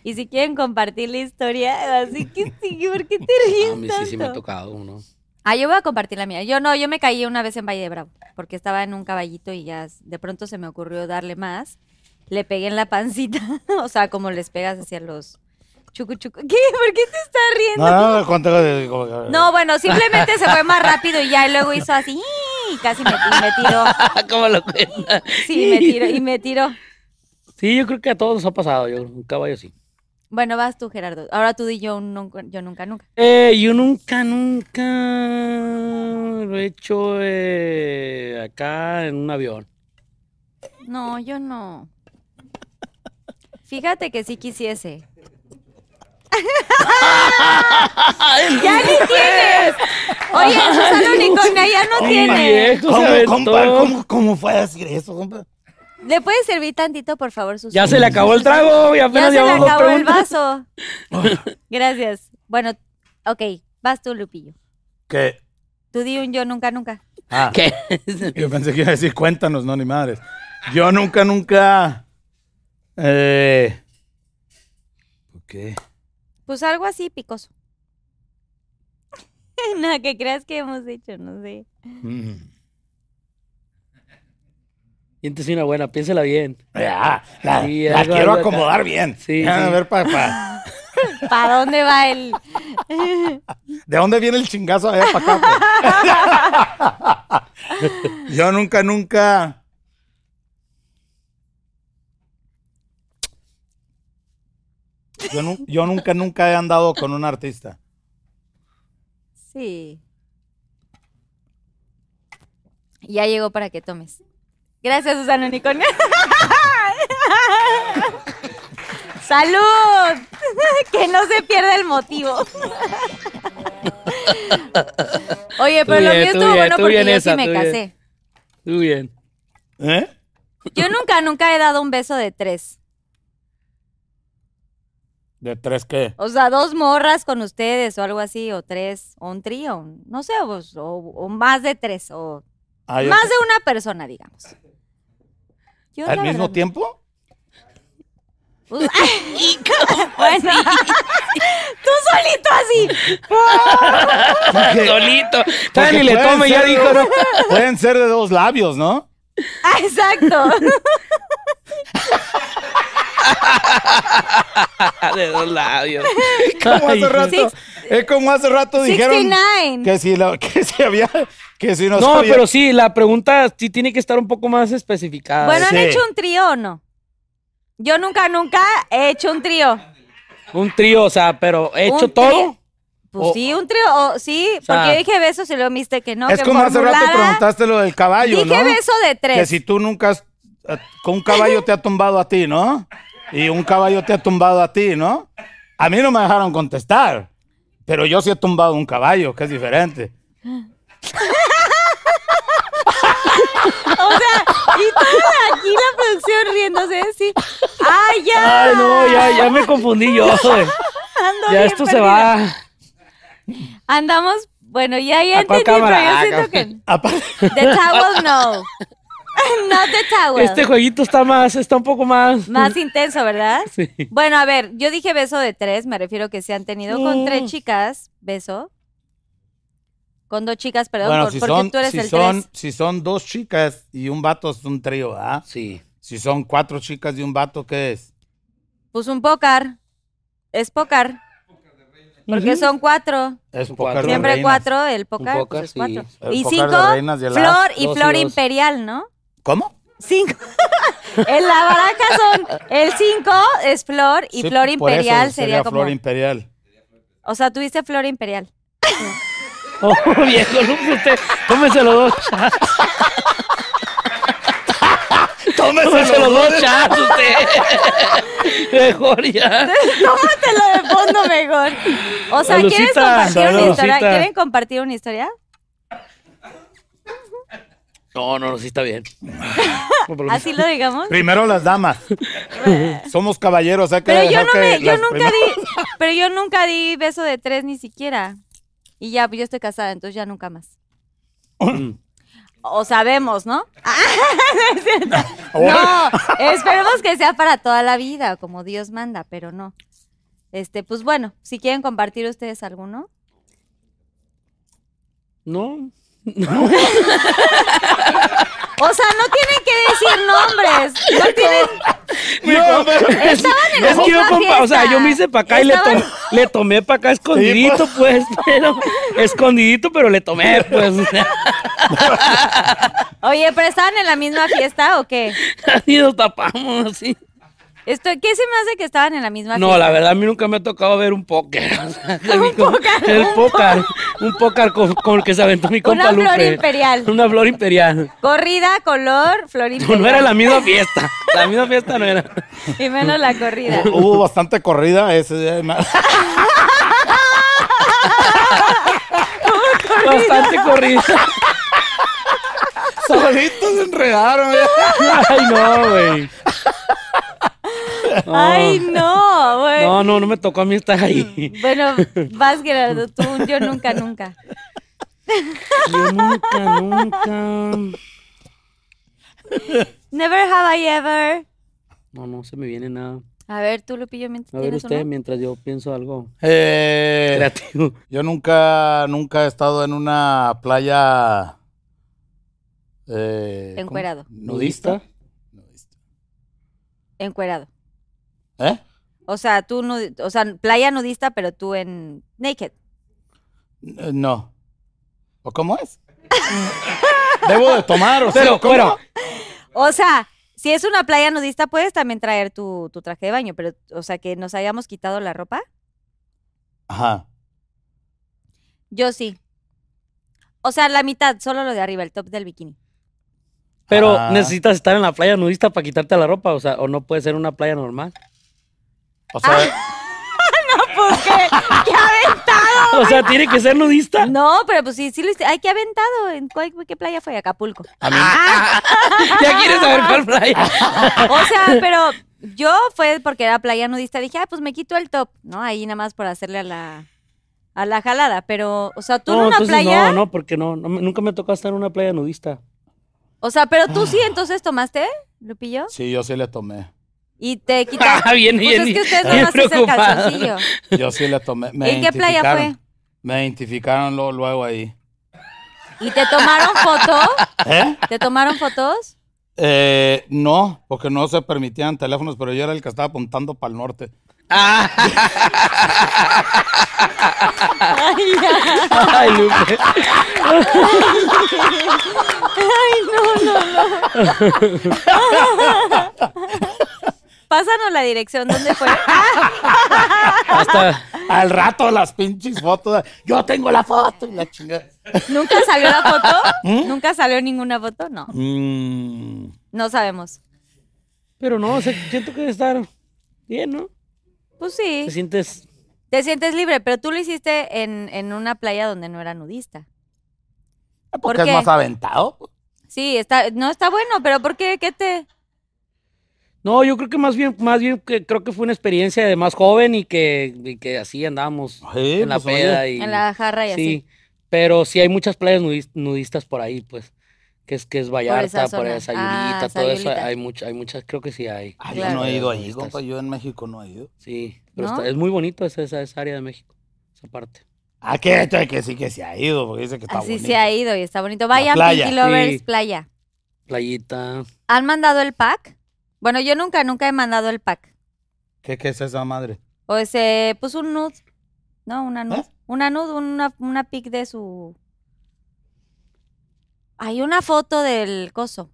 Y si quieren compartir la historia, así que sí, ¿por qué te ríes A mí sí, sí me ha tocado uno. Ah, yo voy a compartir la mía. Yo no, yo me caí una vez en Valle de Bravo, porque estaba en un caballito y ya de pronto se me ocurrió darle más. Le pegué en la pancita, o sea, como les pegas hacia los chucu chucu. ¿Qué? ¿Por qué te estás riendo? No, no, ¿cuánto? No, bueno, simplemente se fue más rápido y ya y luego hizo así y casi me, y me tiró. ¿Cómo lo cuenta? Sí, me tiró y me tiró. Sí, yo creo que a todos nos ha pasado. Yo, un caballo sí. Bueno, vas tú, Gerardo. Ahora tú di yo, un nunca- yo nunca, nunca. Eh, yo nunca, nunca lo he hecho eh, acá en un avión. No, yo no. Fíjate que sí quisiese. ¡Ya ni tienes! Oye, Susana Unicornia ya no tiene. viejo, se ¿Cómo, compa? ¿Cómo, ¿Cómo fue a decir eso, compa? ¿Le puedes servir tantito, por favor, Susana? Ya se le acabó el trago y Ya apenas se le acabó el vaso. Gracias. Bueno, ok, vas tú, Lupillo. ¿Qué? Tú di un yo nunca, nunca. Ah, ¿Qué? yo pensé que iba a decir cuéntanos, no, ni madres. Yo nunca, nunca... Eh... ¿Qué? Pues algo así picoso. Nada, que creas que hemos hecho, no sé. Mm. Siéntese una buena, piénsela bien. Ya, la, Sí, la algo- quiero algo acá. acomodar bien. Sí, Ya, A ver, papá. ¿Para dónde va el...? ¿De dónde viene el chingazo? A ver, para acá. pues. Yo nunca, nunca. Yo, nu- yo nunca, nunca he andado con un artista. Sí. Ya llegó para que tomes. Gracias, Susana Unicornia. ¡Salud! que no se pierda el motivo. Oye, pero Tú lo bien, mío tú estuvo bien, bueno tú porque yo esa, sí me tú bien. casé. Muy bien. ¿Eh? Yo nunca, nunca he dado un beso de tres. ¿De tres qué? O sea, dos morras con ustedes o algo así, o tres, o un trío, no sé, o, o- o más de tres, o Ah, más de una persona, digamos. Yo, ¿Al mismo verdad, tiempo? Pues, bueno, tú solito así. Porque- Solito. porque Todavía ni le pueden tome, ya ser de dijo. Pueden ser de dos labios, ¿no? Ah, exacto. De dos labios. Como Ay, hace rato, Six- es como hace rato dijeron 69. que si, lo, que si había, que si no, No, sabía- pero sí, la pregunta sí tiene que estar un poco más especificada. Bueno, ¿han sí. hecho un trío o no? Yo nunca, nunca he hecho un trío. Un trío, o sea, pero he hecho todo. Pues O- sí, un trío, o- sí, sea, porque yo dije besos y luego dijiste que no, es que como hace rato preguntaste lo del caballo, Dije ¿no? beso de tres. Que si tú nunca has, eh, con un caballo te ha tumbado a ti, ¿no? Y un caballo te ha tumbado a ti, ¿no? A mí no me dejaron contestar, pero yo sí he tumbado un caballo, que es diferente. O sea, y toda aquí la producción riéndose así. ¡Ay, ya! Ay, no, ya, ya me confundí yo. Ya bien esto se va. Andamos, bueno, ya, ya ¿A cuál entendí, pero cámara? yo Ah, siento que... The towel, no. Not the towel. Este jueguito está más, está un poco más. Más intenso, ¿verdad? Sí. Bueno, a ver, yo dije beso de tres, me refiero que se han tenido con tres chicas, beso. Con dos chicas, perdón, bueno, por- si porque son, tú eres si, el son, tres. si son dos chicas y un vato es un trío, ¿ah? Sí. Si son cuatro chicas y un vato, ¿qué es? Pues un pócar. Es pócar. Porque son cuatro. Es de Siempre cuatro, el pócar, pues es sí. cuatro. El Y pócar cinco, de reinas as. flor y Dos flor imperial, ¿no? ¿Cómo? Cinco. en la baraja son, el cinco es flor y Sí, flor por eso imperial sería, como... flor imperial. o sea, tuviste flor imperial. Oh, viejo, no, pues usted, tómese los dos chats. Tómese los dos chats, usted. Mejor ya. Tómatelo de fondo mejor. O sea, ¿quieres Salucita. compartir una historia? ¿Quieren compartir una historia? No, no, no, sí está bien. Así lo digamos. Primero las damas. Somos caballeros, hay que Pero yo no que me, yo nunca primeras- di, Pero yo nunca di beso de tres ni siquiera. Y ya, pues yo estoy casada, entonces ya nunca más. Mm. O sabemos, ¿no? Cierto. No, esperemos que sea para toda la vida, como Dios manda, pero no. Este, pues bueno, si quieren compartir ustedes alguno. No. O sea, no tienen que decir nombres. No tienen. No, es, Estaban en la es que yo, misma compa- o sea, fiesta. yo me hice para acá y le, le tomé para acá escondidito, pues, pero escondidito, pero le tomé, pues. Oye, pero estaban en la misma fiesta o qué? Así nos tapamos, así. Esto, ¿Qué se me hace que estaban en la misma No, fiesta? la verdad, a mí nunca me ha tocado ver un póker. o sea, mi com- El póker. Un póker con, con el que se aventó mi compa Una flor imperial. Una flor imperial. Corrida, color, flor No, imperial. no era la misma fiesta. La misma fiesta no era. Y menos la corrida. Hubo bastante corrida ese día. Bastante corrida. Solitos se enredaron. Ay, no, güey. No. Ay, no, güey. No, no, no me tocó a mí estar ahí. Bueno, vas, Gerardo, tú, yo nunca, nunca. Yo nunca, nunca. Never have I ever. No, no se me viene nada. A ver, tú, Lupillo, mientras A ver usted, uno? mientras yo pienso algo Eh, creativo. yo nunca, nunca he estado en una playa. Eh. Encuerado. ¿Nudista? Nudista. Encuerado. ¿Eh? O sea, tú, nudi- o sea, playa nudista, pero tú en naked. Eh, No. ¿O cómo es? Debo de tomar, o sea, Pero, ¿cómo? O sea, si es una playa nudista, puedes también traer tu, tu traje de baño, pero, o sea, que nos hayamos quitado la ropa. Ajá. Yo sí. O sea, la mitad, solo lo de arriba, el top del bikini. Pero Ah. necesitas estar en la playa nudista para quitarte la ropa, o sea, o no puede ser una playa normal. O sea, ¿Por qué? ¡Qué aventado! O sea, tiene que ser nudista. No, pero pues sí, sí lo hice. Ay, qué aventado. ¿En cuál- qué playa fue? Acapulco. a mí, Ya quieres saber cuál playa. O sea, pero yo fue porque era playa nudista. Dije, ah, pues me quito el top, ¿no? Ahí nada más por hacerle a la, a la jalada. Pero, o sea, tú en No, una entonces playa. no, no, porque no, no nunca me tocó estar en una playa nudista. O sea, pero tú sí, entonces tomaste, Lupillo, sí, yo sí le tomé. y te quitaste. Ah, bien, pues bien, es que ustedes bien más es el calzoncillo. Yo sí le tomé. Me ¿En qué playa fue? Me identificaron luego, luego ahí. ¿Y te tomaron foto? ¿Eh? ¿Te tomaron fotos? Eh, no, porque no se permitían teléfonos, pero yo era el que estaba apuntando para el norte. Ay, Lupe. Pásanos la dirección, ¿dónde fue? Hasta, Al rato las pinches fotos. Yo tengo la foto y la chingada. ¿Nunca salió la foto? ¿Mm? ¿Nunca salió ninguna foto? No, Mm, no sabemos. pero no, o sea, siento que debe estar bien, ¿no? Pues sí, Te sientes. te sientes libre, pero tú lo hiciste en, en una playa donde no era nudista. porque qué? es más aventado. Sí, está, no está bueno, pero ¿por qué? ¿Qué te...? No, yo creo que más bien, más bien que creo que fue una experiencia de más joven y que, y que así andábamos Sí, en la pues, peda y. En la jarra y sí, así. pero sí hay muchas playas nudis- nudistas por ahí, pues. Que es, que es Vallarta, esa por, zona. esa Ah, Sayulita, todo eso. Hay, mucha, hay muchas, creo que sí hay. Ah, Claro. Yo no he ido ahí, Nudistas. compa. Yo en México no he ido. Sí, pero ¿No? está- es muy bonito esa, esa, esa área de México, esa parte. Ah, que, que sí que se ha ido, porque dice que está Así bonito. se ha ido y está bonito. Vayan, playa. Pinky Lovers, Sí. playa. Playita. ¿Han mandado el pack? Bueno, yo nunca, nunca he mandado el pack. ¿Qué, ¿Qué es esa madre? O ese, pues un nude. No, una nude. ¿Eh? Una nude, una, una pic de su... Hay una foto del coso.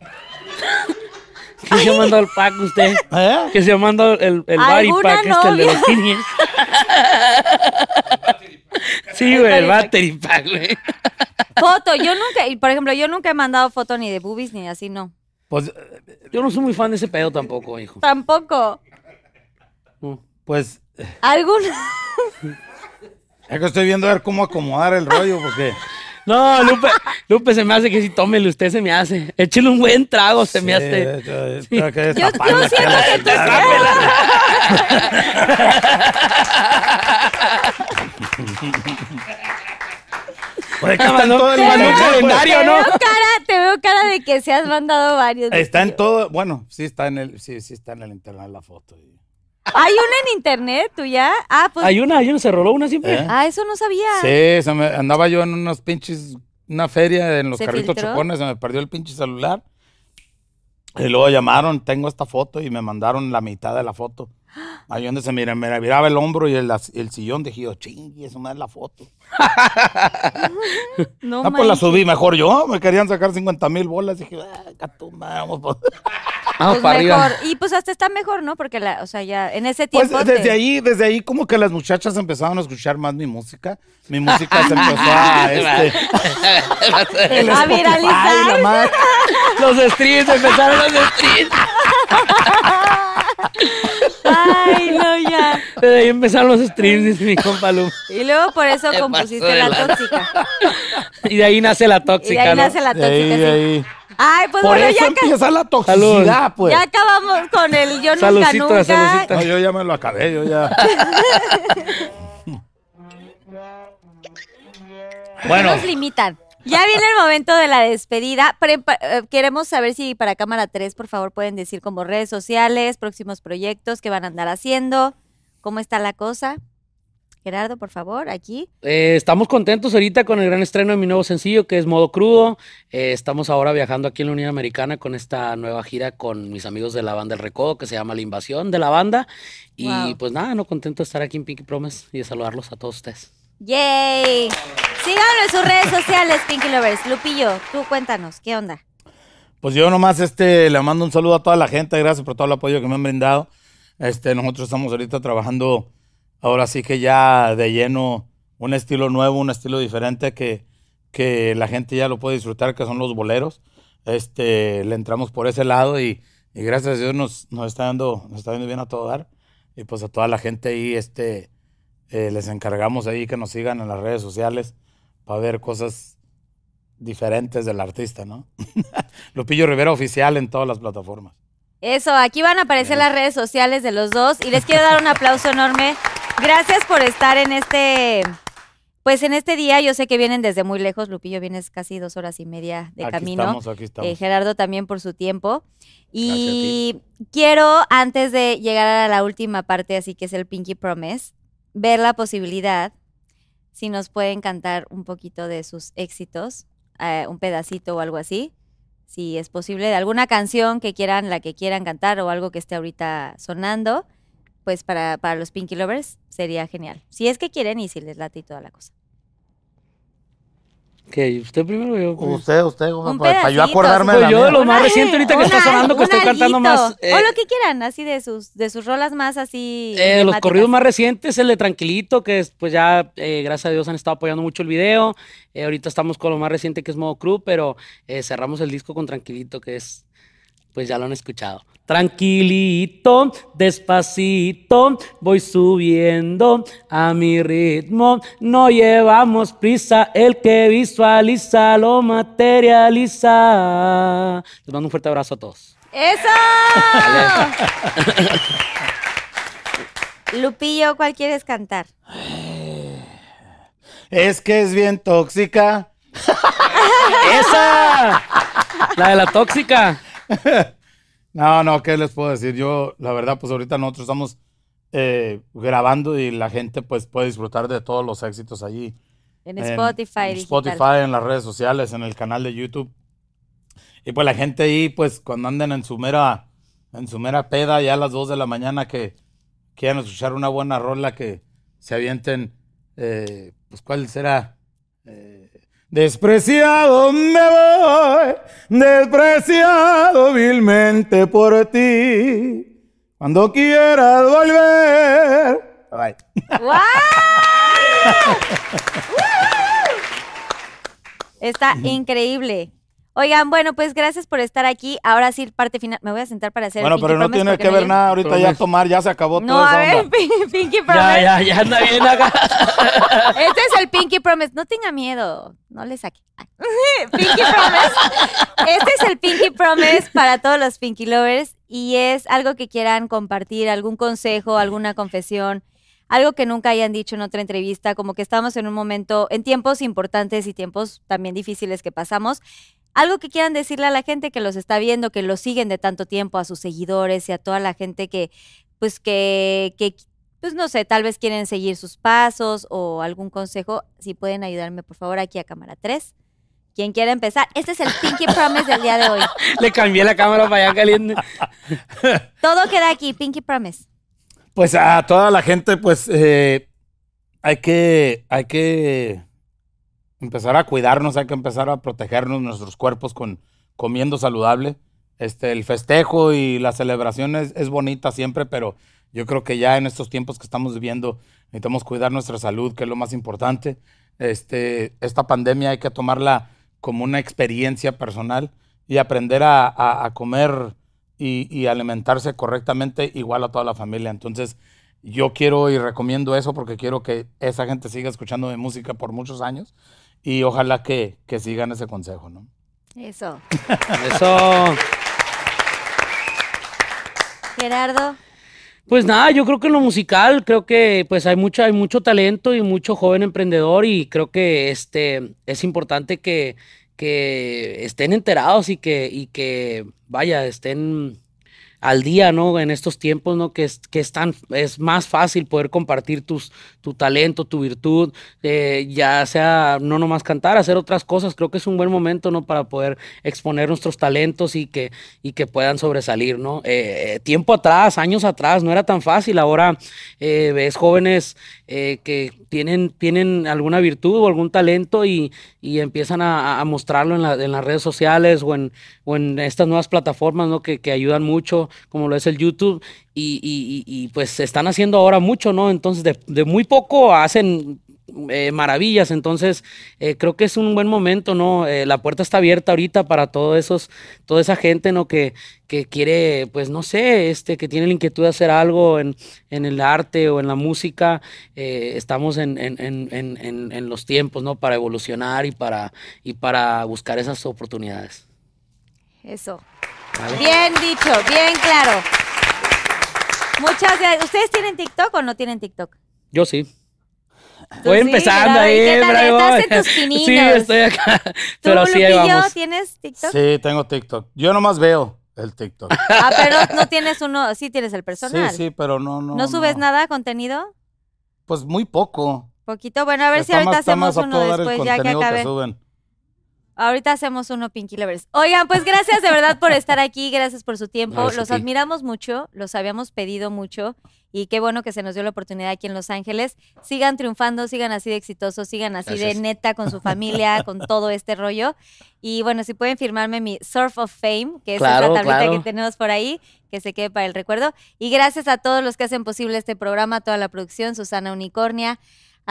¿Qué se ha mandado el pack usted? ¿Eh? Que se ha mandado el, el body ¿Alguna pack este, el de los. Sí, El güey, el battery pack, güey. Foto, yo nunca, por ejemplo, yo nunca he mandado foto ni de boobies ni así, no. Pues, Yo no soy muy fan de ese pedo tampoco, hijo. Tampoco. No. pues, ¿Algún? es que estoy viendo a ver cómo acomodar el rollo, porque No, Lupe, Lupe se me hace que si tómele usted se me hace. Échele un buen trago, se me Sí, hace. yo- tengo que Yo, destaparla, yo siento que tú Pues, que Nada está en más, todo el ¿no? manual, pues. calendario, te ¿no? veo cara, te veo cara de que se has mandado varios. Está en todo, bueno, sí está en el, sí, sí está en el internet la foto. ¿Hay una en internet tuya? Ah, pues. Hay una, hay una, se roló una siempre. ¿Eh? Ah, eso no sabía. Sí, se me, andaba yo en unos pinches, una feria en los ¿Se carritos filtró? chocones, se me perdió el pinche celular. Y luego llamaron, tengo esta foto y me mandaron la mitad de la foto. Ahí donde se mira, me miraba el hombro y el, el sillón, dije yo, chingue, eso no es la foto. No, Ah, pues la subí mejor yo, me querían sacar 50 mil bolas, dije, ah, catumba, vamos. Pues, Vamos Pues para mejor. arriba. Y pues hasta está mejor, ¿no? Porque, la, o sea, ya en ese Pues tiempo. desde te- ahí, desde ahí como que las muchachas empezaron a escuchar más mi música. Mi música se empezó a, este, el A viralizar. Los streams, empezaron los streams. Desde ahí empezaron los streams, dice mi compa Lupe. Y luego por eso compusiste de la lanza. tóxica. Y de ahí nace la Y de tóxica, ahí ¿no? nace la De tóxica. ahí, de sí. ahí. Ay, pues Por bueno, eso ya, empieza la toxicidad, pues. ya acabamos con el yo nunca, nunca. No, yo ya me lo acabé, yo ya. bueno, Nos limitan. Ya viene el momento de la despedida. Prepa- eh, queremos saber si para Cámara 3, por favor, pueden decir como redes sociales, próximos proyectos que van a andar haciendo, cómo está la cosa. Gerardo, por favor, aquí. Eh, estamos contentos ahorita con el gran estreno de mi nuevo sencillo que es Modo Crudo. Eh, estamos ahora viajando aquí en la Unión Americana con esta nueva gira con mis amigos de la banda El Recodo que se llama La Invasión de la banda. Y Wow. pues nada, no contento de estar aquí en Pinky Promise y de saludarlos a todos ustedes. ¡Yay! Síganlo en sus redes sociales, Pinky Lovers. Lupillo, tú cuéntanos, ¿qué onda? pues yo nomás este, le mando un saludo a toda la gente, gracias por todo el apoyo que me han brindado. Este, nosotros estamos ahorita trabajando, ahora sí que ya de lleno, un estilo nuevo, un estilo diferente que, que la gente ya lo puede disfrutar, que son los boleros. Este, le entramos por ese lado y, gracias a Dios nos, nos está dando, nos está viendo bien a todo dar. Y pues a toda la gente ahí, este, eh, les encargamos ahí que nos sigan en las redes sociales para ver cosas diferentes del artista, ¿no? Lupillo Rivera Oficial en todas las plataformas. Eso, aquí van a aparecer las redes sociales de los dos y les quiero dar un aplauso enorme. Gracias por estar en este, pues en este día. Yo sé que vienen desde muy lejos. Lupillo vienes casi dos horas y media de aquí camino. estamos, aquí estamos. Eh, Gerardo también por su tiempo. Y quiero, antes de llegar a la última parte, así que es el Pinky Promise, ver la posibilidad, si nos pueden cantar un poquito de sus éxitos, eh, un pedacito o algo así, si es posible, de alguna canción que quieran, la que quieran cantar o algo que esté ahorita sonando, pues para, para los Pinky Lovers sería genial. Si es que quieren y si les late y toda la cosa. Que usted primero yo. primero? Usted, usted, Un para, yo acordarme de la Pues yo de lo más reciente ahorita que está sonando, que estoy cantando más. eh, o lo que quieran, así de sus, de sus rolas más así. Eh, los emblemáticas. corridos más recientes, el de Tranquilito, que es, pues ya, eh, gracias a Dios, han estado apoyando mucho el video. Eh, ahorita estamos con lo más reciente, que es Modo Crew, pero eh, cerramos el disco con Tranquilito, que es, pues ya lo han escuchado. Tranquilito, despacito, voy subiendo a mi ritmo. No llevamos prisa, el que visualiza lo materializa. Les mando un fuerte abrazo a todos. ¡Eso! Lupillo, ¿cuál quieres cantar? Es que es bien tóxica. ¡Esa! La de la tóxica. No, no, ¿qué les puedo decir? Yo, la verdad, pues ahorita nosotros estamos eh, grabando y la gente pues puede disfrutar de todos los éxitos allí. En en- Spotify, en digital. Spotify, en las redes sociales, en el canal de YouTube. Y pues la gente ahí, pues cuando anden en su mera, en su mera peda, ya a las 2 de la mañana que quieran escuchar una buena rola, que se avienten, eh, pues ¿cuál será? Eh, despreciado me voy, despreciado vilmente por ti. Cuando quieras volver. Bye. ¡Guau! Está increíble. Oigan, bueno, pues gracias por estar aquí. Ahora sí, parte final. Me voy a sentar para hacer el Bueno, pero no tiene que ver nada ahorita ya tomar, ya se acabó No, toda a esa ver, onda. Pinky Promise. Ya, ya, ya anda bien acá. Este es el Pinky Promise. No tenga miedo. No le saque. Pinky Promise. Este es el Pinky Promise para todos los Pinky Lovers y es algo que quieran compartir, algún consejo, alguna confesión, algo que nunca hayan dicho en otra entrevista, como que estamos en un momento, en tiempos importantes y tiempos también difíciles que pasamos. Algo que quieran decirle a la gente que los está viendo, que los siguen de tanto tiempo, a sus seguidores y a toda la gente que, pues que, que pues no sé, tal vez quieren seguir sus pasos o algún consejo, si pueden ayudarme por favor aquí a cámara 3. Quien quiera empezar, este es el Pinky Promise del día de hoy. Le cambié la cámara para allá caliente. Todo queda aquí, Pinky Promise. Pues a toda la gente, pues eh, hay que, hay que empezar a cuidarnos, hay que empezar a protegernos nuestros cuerpos con comiendo saludable. Este, el festejo y la celebración es, es bonita siempre, pero yo creo que ya en estos tiempos que estamos viviendo necesitamos cuidar nuestra salud, que es lo más importante. Este, esta pandemia hay que tomarla como una experiencia personal y aprender a, a- a comer y, y alimentarse correctamente igual a toda la familia. Entonces, yo quiero y recomiendo eso porque quiero que esa gente siga escuchando mi música por muchos años y ojalá que, que sigan ese consejo, ¿no? Eso. Eso. Gerardo. Pues nada, yo creo que en lo musical, creo que pues hay mucho, hay mucho talento y mucho joven emprendedor y creo que este es importante que, que estén enterados y que, y que vaya, estén al día, ¿no? En estos tiempos, ¿no? Que es, que es tan, es más fácil poder compartir tus, tu talento, tu virtud, eh, ya sea no nomás cantar, hacer otras cosas. Creo que es un buen momento, ¿no? Para poder exponer nuestros talentos y que, y que puedan sobresalir, ¿no? Eh, eh, tiempo atrás, años atrás, no era tan fácil. Ahora eh, ves jóvenes eh, que tienen, tienen alguna virtud o algún talento y, y empiezan a, mostrarlo en, la- en las redes sociales o en, o en estas nuevas plataformas, ¿no? Que, que ayudan mucho, como lo es el YouTube. Y, y- y- pues están haciendo ahora mucho, ¿no? Entonces de, de muy poco hacen eh, maravillas. Entonces, eh, creo que es un buen momento, ¿no? Eh, la puerta está abierta ahorita para todos esos, toda esa gente, ¿no? Que, que quiere, pues no sé, este, que tiene la inquietud de hacer algo en, en el arte o en la música. Estamos en- en- en los tiempos, ¿no? Para evolucionar y para, y para buscar esas oportunidades. Eso. ¿vale? Bien dicho, bien claro. Muchas gracias. ¿Ustedes tienen TikTok o no tienen TikTok? Yo sí. Voy sí, empezando Gerardo, ¿y ahí, qué tal? bravo. Estás en tus Sí, estoy acá. ¿Tú, Pero sí, ahí Lupillo, vamos. tienes TikTok? Sí, tengo TikTok. Yo nomás veo el TikTok. Ah, pero no tienes uno, sí tienes el personal. Sí, sí, pero no, no. ¿No subes nada, contenido? Pues muy poco. Poquito. Bueno, a ver si ahorita más- hacemos uno después, ya que contenido acabe. suben. Ahorita hacemos uno Pinky Lovers. Oigan, pues gracias de verdad por estar aquí, gracias por su tiempo. Gracias los admiramos mucho, los habíamos pedido mucho y qué bueno que se nos dio la oportunidad aquí en Los Ángeles. Sigan triunfando, sigan así de exitosos, sigan así de neta con su familia, con todo este rollo. Y bueno, si pueden firmarme mi Surf of Fame, que es esa tablita claro. que tenemos por ahí, que se quede para el recuerdo. Y gracias a todos los que hacen posible este programa, toda la producción, Susana Unicornia,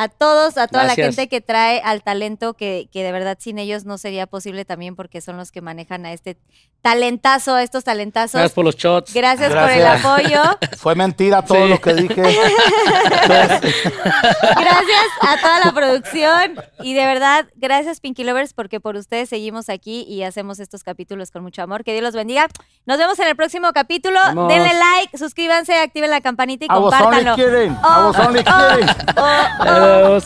a todos, a toda la gente que trae al talento, que, que de verdad sin ellos no sería posible también porque son los que manejan a este talentazo, a estos talentazos. Gracias por los shots. Gracias por el apoyo. Fue mentira todo Sí. lo que dije. Gracias a toda la producción. Y de verdad, gracias Pinky Lovers porque por ustedes seguimos aquí y hacemos estos capítulos con mucho amor. Que Dios los bendiga. Nos vemos en el próximo capítulo. Vamos. Denle like, suscríbanse, activen la campanita y only compártanlo. kidding. Oh, only oh, kidding. oh, oh, oh, those.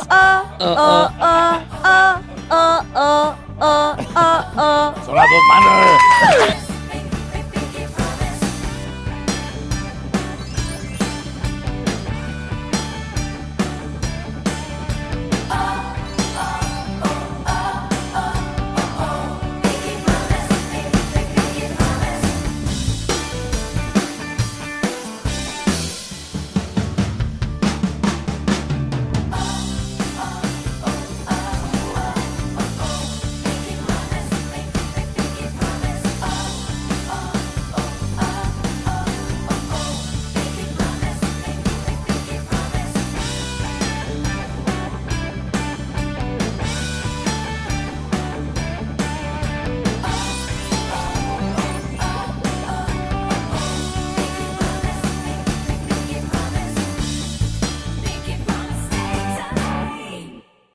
Son las dos manos.